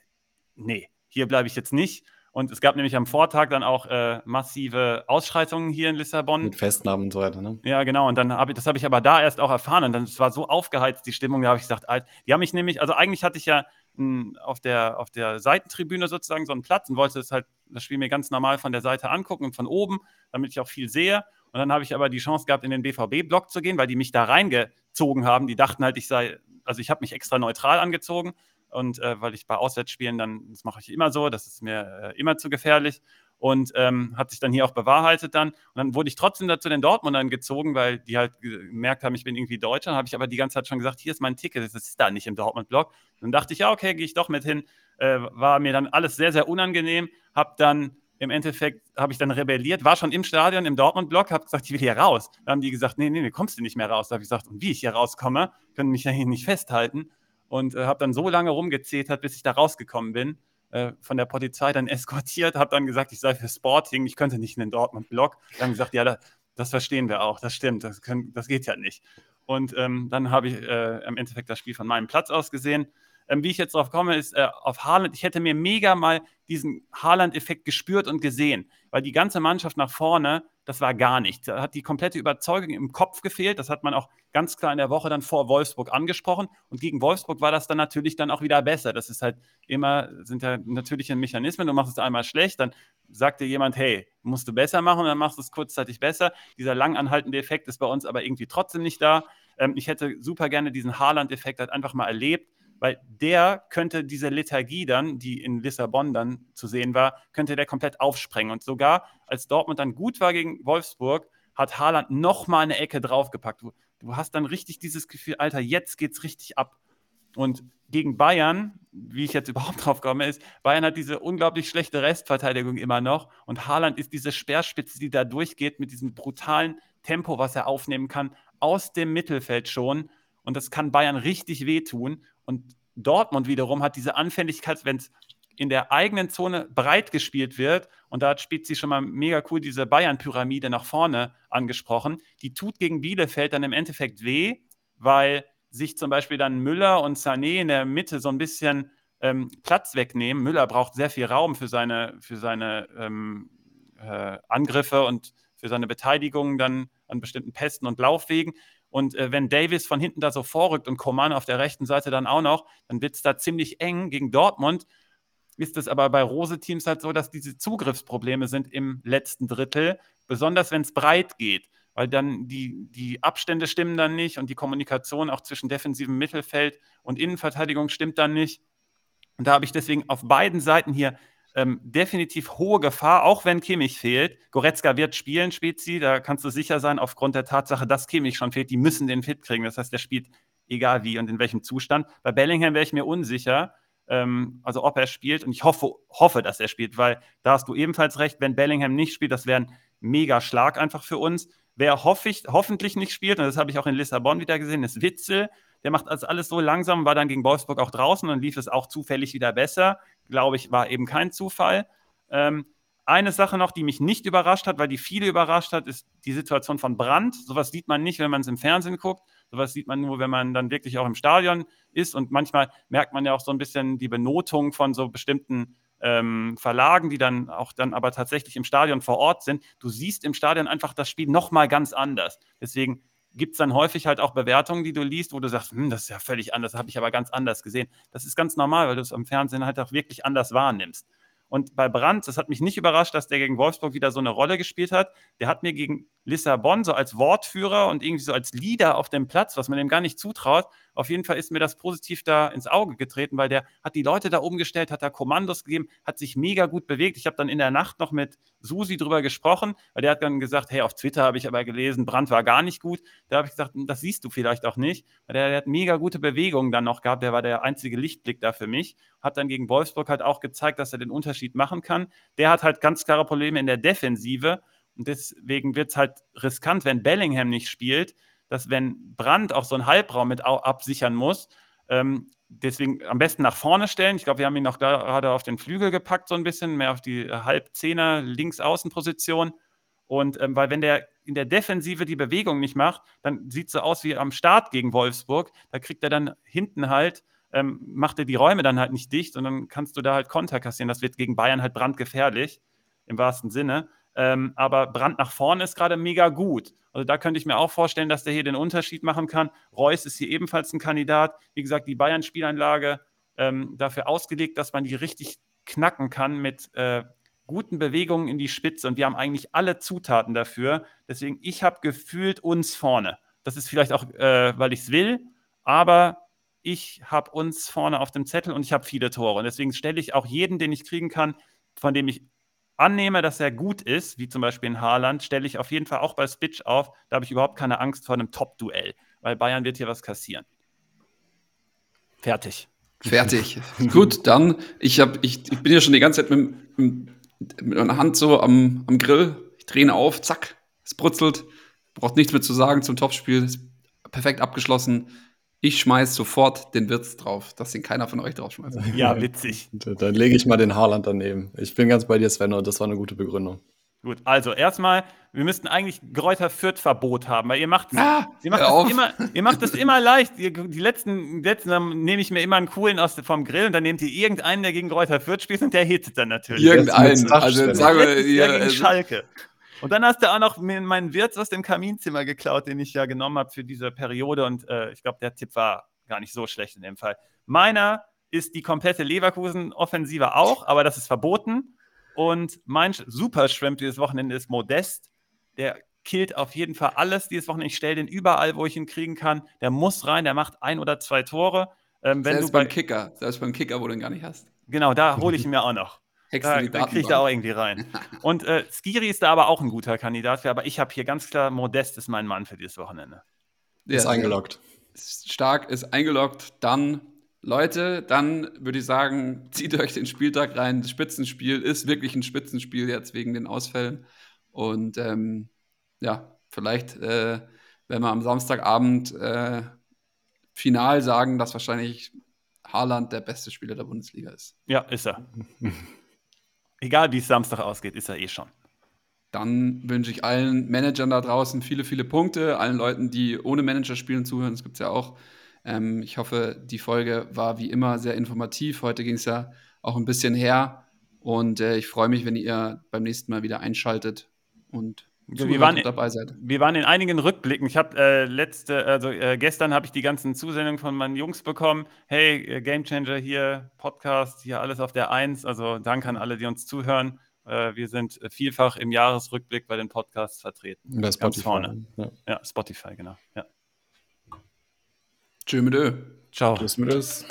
nee, hier bleibe ich jetzt nicht und es gab nämlich am Vortag dann auch äh, massive Ausschreitungen hier in Lissabon.
Mit Festnahmen und so weiter, ne?
Ja, genau. Und dann habe ich, das habe ich aber da erst auch erfahren. Und dann es war so aufgeheizt, die Stimmung, da habe ich gesagt, alt, die haben mich nämlich, also eigentlich hatte ich ja m, hm, auf, der, auf der Seitentribüne sozusagen so einen Platz und wollte das halt, das Spiel mir ganz normal von der Seite angucken und von oben, damit ich auch viel sehe. Und dann habe ich aber die Chance gehabt, in den BVB-Block zu gehen, weil die mich da reingezogen haben. Die dachten halt, ich sei, also ich habe mich extra neutral angezogen und äh, weil ich bei Auswärtsspielen dann, das mache ich immer so, das ist mir äh, immer zu gefährlich und ähm, hat sich dann hier auch bewahrheitet dann. Und dann wurde ich trotzdem dazu den Dortmundern gezogen, weil die halt gemerkt haben, ich bin irgendwie Deutscher. habe ich aber die ganze Zeit schon gesagt, hier ist mein Ticket, das ist da nicht im Dortmund-Blog. Dann dachte ich, ja, okay, gehe ich doch mit hin. Äh, war mir dann alles sehr, sehr unangenehm. Habe dann im Endeffekt habe ich dann rebelliert, war schon im Stadion, im Dortmund-Block, habe gesagt, ich will hier raus. Dann haben die gesagt, nee, nee, nee, kommst du nicht mehr raus. Da habe ich gesagt, und wie ich hier rauskomme, können mich ja hier nicht festhalten. Und äh, habe dann so lange rumgezetert, bis ich da rausgekommen bin äh, von der Polizei dann eskortiert, habe dann gesagt, ich sei für Sporting, ich könnte nicht in den Dortmund-Block. Dann gesagt, ja, da, das verstehen wir auch, das stimmt, das, können, das geht ja nicht. Und ähm, dann habe ich äh, im Endeffekt das Spiel von meinem Platz aus gesehen. Ähm, wie ich jetzt drauf komme, ist äh, auf Haaland. Ich hätte mir mega mal diesen Haaland-Effekt gespürt und gesehen, weil die ganze Mannschaft nach vorne, das war gar nichts. Da hat die komplette Überzeugung im Kopf gefehlt. Das hat man auch ganz klar in der Woche dann vor Wolfsburg angesprochen. Und gegen Wolfsburg war das dann natürlich dann auch wieder besser. Das ist halt immer, sind ja natürliche Mechanismen. Du machst es einmal schlecht, dann sagt dir jemand, hey, musst du besser machen, dann machst du es kurzzeitig besser. Dieser lang anhaltende Effekt ist bei uns aber irgendwie trotzdem nicht da. Ähm, ich hätte super gerne diesen Haaland-Effekt halt einfach mal erlebt weil der könnte diese Lethargie dann, die in Lissabon dann zu sehen war, könnte der komplett aufsprengen. Und sogar als Dortmund dann gut war gegen Wolfsburg, hat Haaland nochmal eine Ecke draufgepackt. Du, du hast dann richtig dieses Gefühl, Alter, jetzt geht's richtig ab. Und gegen Bayern, wie ich jetzt überhaupt drauf komme, ist, Bayern hat diese unglaublich schlechte Restverteidigung immer noch und Haaland ist diese Speerspitze, die da durchgeht mit diesem brutalen Tempo, was er aufnehmen kann, aus dem Mittelfeld schon. Und das kann Bayern richtig wehtun. Und Dortmund wiederum hat diese Anfälligkeit, wenn es in der eigenen Zone breit gespielt wird, und da hat Spezi schon mal mega cool diese Bayern-Pyramide nach vorne angesprochen, die tut gegen Bielefeld dann im Endeffekt weh, weil sich zum Beispiel dann Müller und Sané in der Mitte so ein bisschen ähm, Platz wegnehmen. Müller braucht sehr viel Raum für seine, für seine ähm, äh, Angriffe und für seine Beteiligung dann an bestimmten Pästen und Laufwegen. Und äh, wenn Davis von hinten da so vorrückt und Coman auf der rechten Seite dann auch noch, dann wird es da ziemlich eng gegen Dortmund. Ist es aber bei Rose-Teams halt so, dass diese Zugriffsprobleme sind im letzten Drittel, besonders wenn es breit geht, weil dann die, die Abstände stimmen dann nicht und die Kommunikation auch zwischen defensivem Mittelfeld und Innenverteidigung stimmt dann nicht. Und da habe ich deswegen auf beiden Seiten hier ähm, definitiv hohe Gefahr, auch wenn Kimmich fehlt. Goretzka wird spielen, Spezi, da kannst du sicher sein, aufgrund der Tatsache, dass Kimmich schon fehlt. Die müssen den fit kriegen. Das heißt, der spielt egal wie und in welchem Zustand. Bei Bellingham wäre ich mir unsicher, ähm, also ob er spielt. Und ich hoffe, hoffe, dass er spielt, weil da hast du ebenfalls recht, wenn Bellingham nicht spielt, das wäre ein mega Schlag einfach für uns. Wer hoff ich, hoffentlich nicht spielt, und das habe ich auch in Lissabon wieder gesehen, ist Witzel. Der macht also alles so langsam, war dann gegen Wolfsburg auch draußen und lief es auch zufällig wieder besser. Glaube ich, war eben kein Zufall. Ähm, eine Sache noch, die mich nicht überrascht hat, weil die viele überrascht hat, ist die Situation von Brand. Sowas sieht man nicht, wenn man es im Fernsehen guckt. Sowas sieht man nur, wenn man dann wirklich auch im Stadion ist. Und manchmal merkt man ja auch so ein bisschen die Benotung von so bestimmten ähm, Verlagen, die dann auch dann aber tatsächlich im Stadion vor Ort sind. Du siehst im Stadion einfach das Spiel nochmal ganz anders. Deswegen gibt es dann häufig halt auch Bewertungen, die du liest, wo du sagst, hm, das ist ja völlig anders, das habe ich aber ganz anders gesehen. Das ist ganz normal, weil du es am Fernsehen halt auch wirklich anders wahrnimmst. Und bei Brandt, das hat mich nicht überrascht, dass der gegen Wolfsburg wieder so eine Rolle gespielt hat. Der hat mir gegen Lissabon so als Wortführer und irgendwie so als Leader auf dem Platz, was man dem gar nicht zutraut, auf jeden Fall ist mir das positiv da ins Auge getreten, weil der hat die Leute da oben gestellt, hat da Kommandos gegeben, hat sich mega gut bewegt. Ich habe dann in der Nacht noch mit Susi drüber gesprochen, weil der hat dann gesagt, hey, auf Twitter habe ich aber gelesen, Brand war gar nicht gut. Da habe ich gesagt, das siehst du vielleicht auch nicht, weil der, der hat mega gute Bewegungen dann noch gehabt. Der war der einzige Lichtblick da für mich. Hat dann gegen Wolfsburg halt auch gezeigt, dass er den Unterschied machen kann. Der hat halt ganz klare Probleme in der Defensive. Und deswegen wird es halt riskant, wenn Bellingham nicht spielt, dass wenn Brand auch so einen Halbraum mit absichern muss, ähm, deswegen am besten nach vorne stellen. Ich glaube, wir haben ihn noch gerade auf den Flügel gepackt, so ein bisschen, mehr auf die Halbzehner Linksaußenposition. Und ähm, weil wenn der in der Defensive die Bewegung nicht macht, dann sieht es so aus wie am Start gegen Wolfsburg. Da kriegt er dann hinten halt, ähm, macht er die Räume dann halt nicht dicht und dann kannst du da halt Konter kassieren. Das wird gegen Bayern halt brandgefährlich, im wahrsten Sinne. Ähm, aber Brand nach vorne ist gerade mega gut. Also da könnte ich mir auch vorstellen, dass der hier den Unterschied machen kann. Reus ist hier ebenfalls ein Kandidat. Wie gesagt, die Bayern-Spielanlage ähm, dafür ausgelegt, dass man die richtig knacken kann mit äh, guten Bewegungen in die Spitze. Und wir haben eigentlich alle Zutaten dafür. Deswegen, ich habe gefühlt uns vorne. Das ist vielleicht auch, äh, weil ich es will, aber ich habe uns vorne auf dem Zettel und ich habe viele Tore. Und deswegen stelle ich auch jeden, den ich kriegen kann, von dem ich annehme, dass er gut ist, wie zum Beispiel in Haaland, stelle ich auf jeden Fall auch bei Spitch auf. Da habe ich überhaupt keine Angst vor einem Top-Duell, weil Bayern wird hier was kassieren. Fertig.
Fertig. Gut, dann, ich, hab, ich, ich bin ja schon die ganze Zeit mit, mit meiner Hand so am, am Grill, ich drehe ihn auf, zack, es brutzelt, braucht nichts mehr zu sagen zum Topspiel, ist perfekt abgeschlossen. Ich schmeiß sofort den Witz drauf, dass den keiner von euch draufschmeißt.
Ja, witzig.
Dann lege ich mal den Haarland daneben. Ich bin ganz bei dir, Sven, und das war eine gute Begründung.
Gut, also erstmal, wir müssten eigentlich Gräuter Fürth Verbot haben, weil ihr macht,
Ah,
ihr macht, das immer, ihr macht das immer leicht. Ihr, die letzten, letzten dann nehme ich mir immer einen coolen aus vom Grill und dann nehmt ihr irgendeinen, der gegen Gräuter Fürth spielt und der hittet dann natürlich.
Irgendeinen. Also sagen wir
gegen
also,
Schalke. Und dann hast du auch noch meinen Wirt aus dem Kaminzimmer geklaut, den ich ja genommen habe für diese Periode. Und äh, ich glaube, der Tipp war gar nicht so schlecht in dem Fall. Meiner ist die komplette Leverkusen-Offensive auch, aber das ist verboten. Und mein Sch- Super-Shrimp dieses Wochenende ist Modest. Der killt auf jeden Fall alles dieses Wochenende. Ich stelle den überall, wo ich ihn kriegen kann. Der muss rein, der macht ein oder zwei Tore. Ähm, wenn
selbst beim Kicker, selbst beim Kicker, wo du ihn gar nicht hast.
genau, da hole ich ihn mir auch noch.
Hackst
Da,
du die
kriege ich da auch irgendwie rein. Und äh, Skiri ist da aber auch ein guter Kandidat für, aber ich habe hier ganz klar, Modest ist mein Mann für dieses Wochenende.
Ist
Ja,
eingeloggt.
ist stark, ist eingeloggt. Dann, Leute, dann würde ich sagen, zieht euch den Spieltag rein. Das Spitzenspiel ist wirklich ein Spitzenspiel jetzt wegen den Ausfällen. Und ähm, ja, vielleicht äh, werden wir am Samstagabend äh, final sagen, dass wahrscheinlich Haaland der beste Spieler der Bundesliga ist.
Ja, ist er. Egal wie es Samstag ausgeht, ist er eh schon.
Dann wünsche ich allen Managern da draußen viele, viele Punkte, allen Leuten, die ohne Manager spielen, zuhören, das gibt es ja auch. Ähm, ich hoffe, die Folge war wie immer sehr informativ. Heute ging es ja auch ein bisschen her. Und äh, ich freue mich, wenn ihr beim nächsten Mal wieder einschaltet und
Wir
zuhört
waren-
dabei seid.
Wir waren in einigen Rückblicken. Ich habe äh, letzte, also äh, gestern habe ich die ganzen Zusendungen von meinen Jungs bekommen. Hey, äh, Gamechanger hier, Podcast, hier alles auf der Eins. Also danke an alle, die uns zuhören. Äh, wir sind vielfach im Jahresrückblick bei den Podcasts vertreten.
Bei Spotify.
vorne.
Ja.
Ja, Spotify, genau. Ja.
Tschö mit Ö.
Ciao.
Tschüss mit das.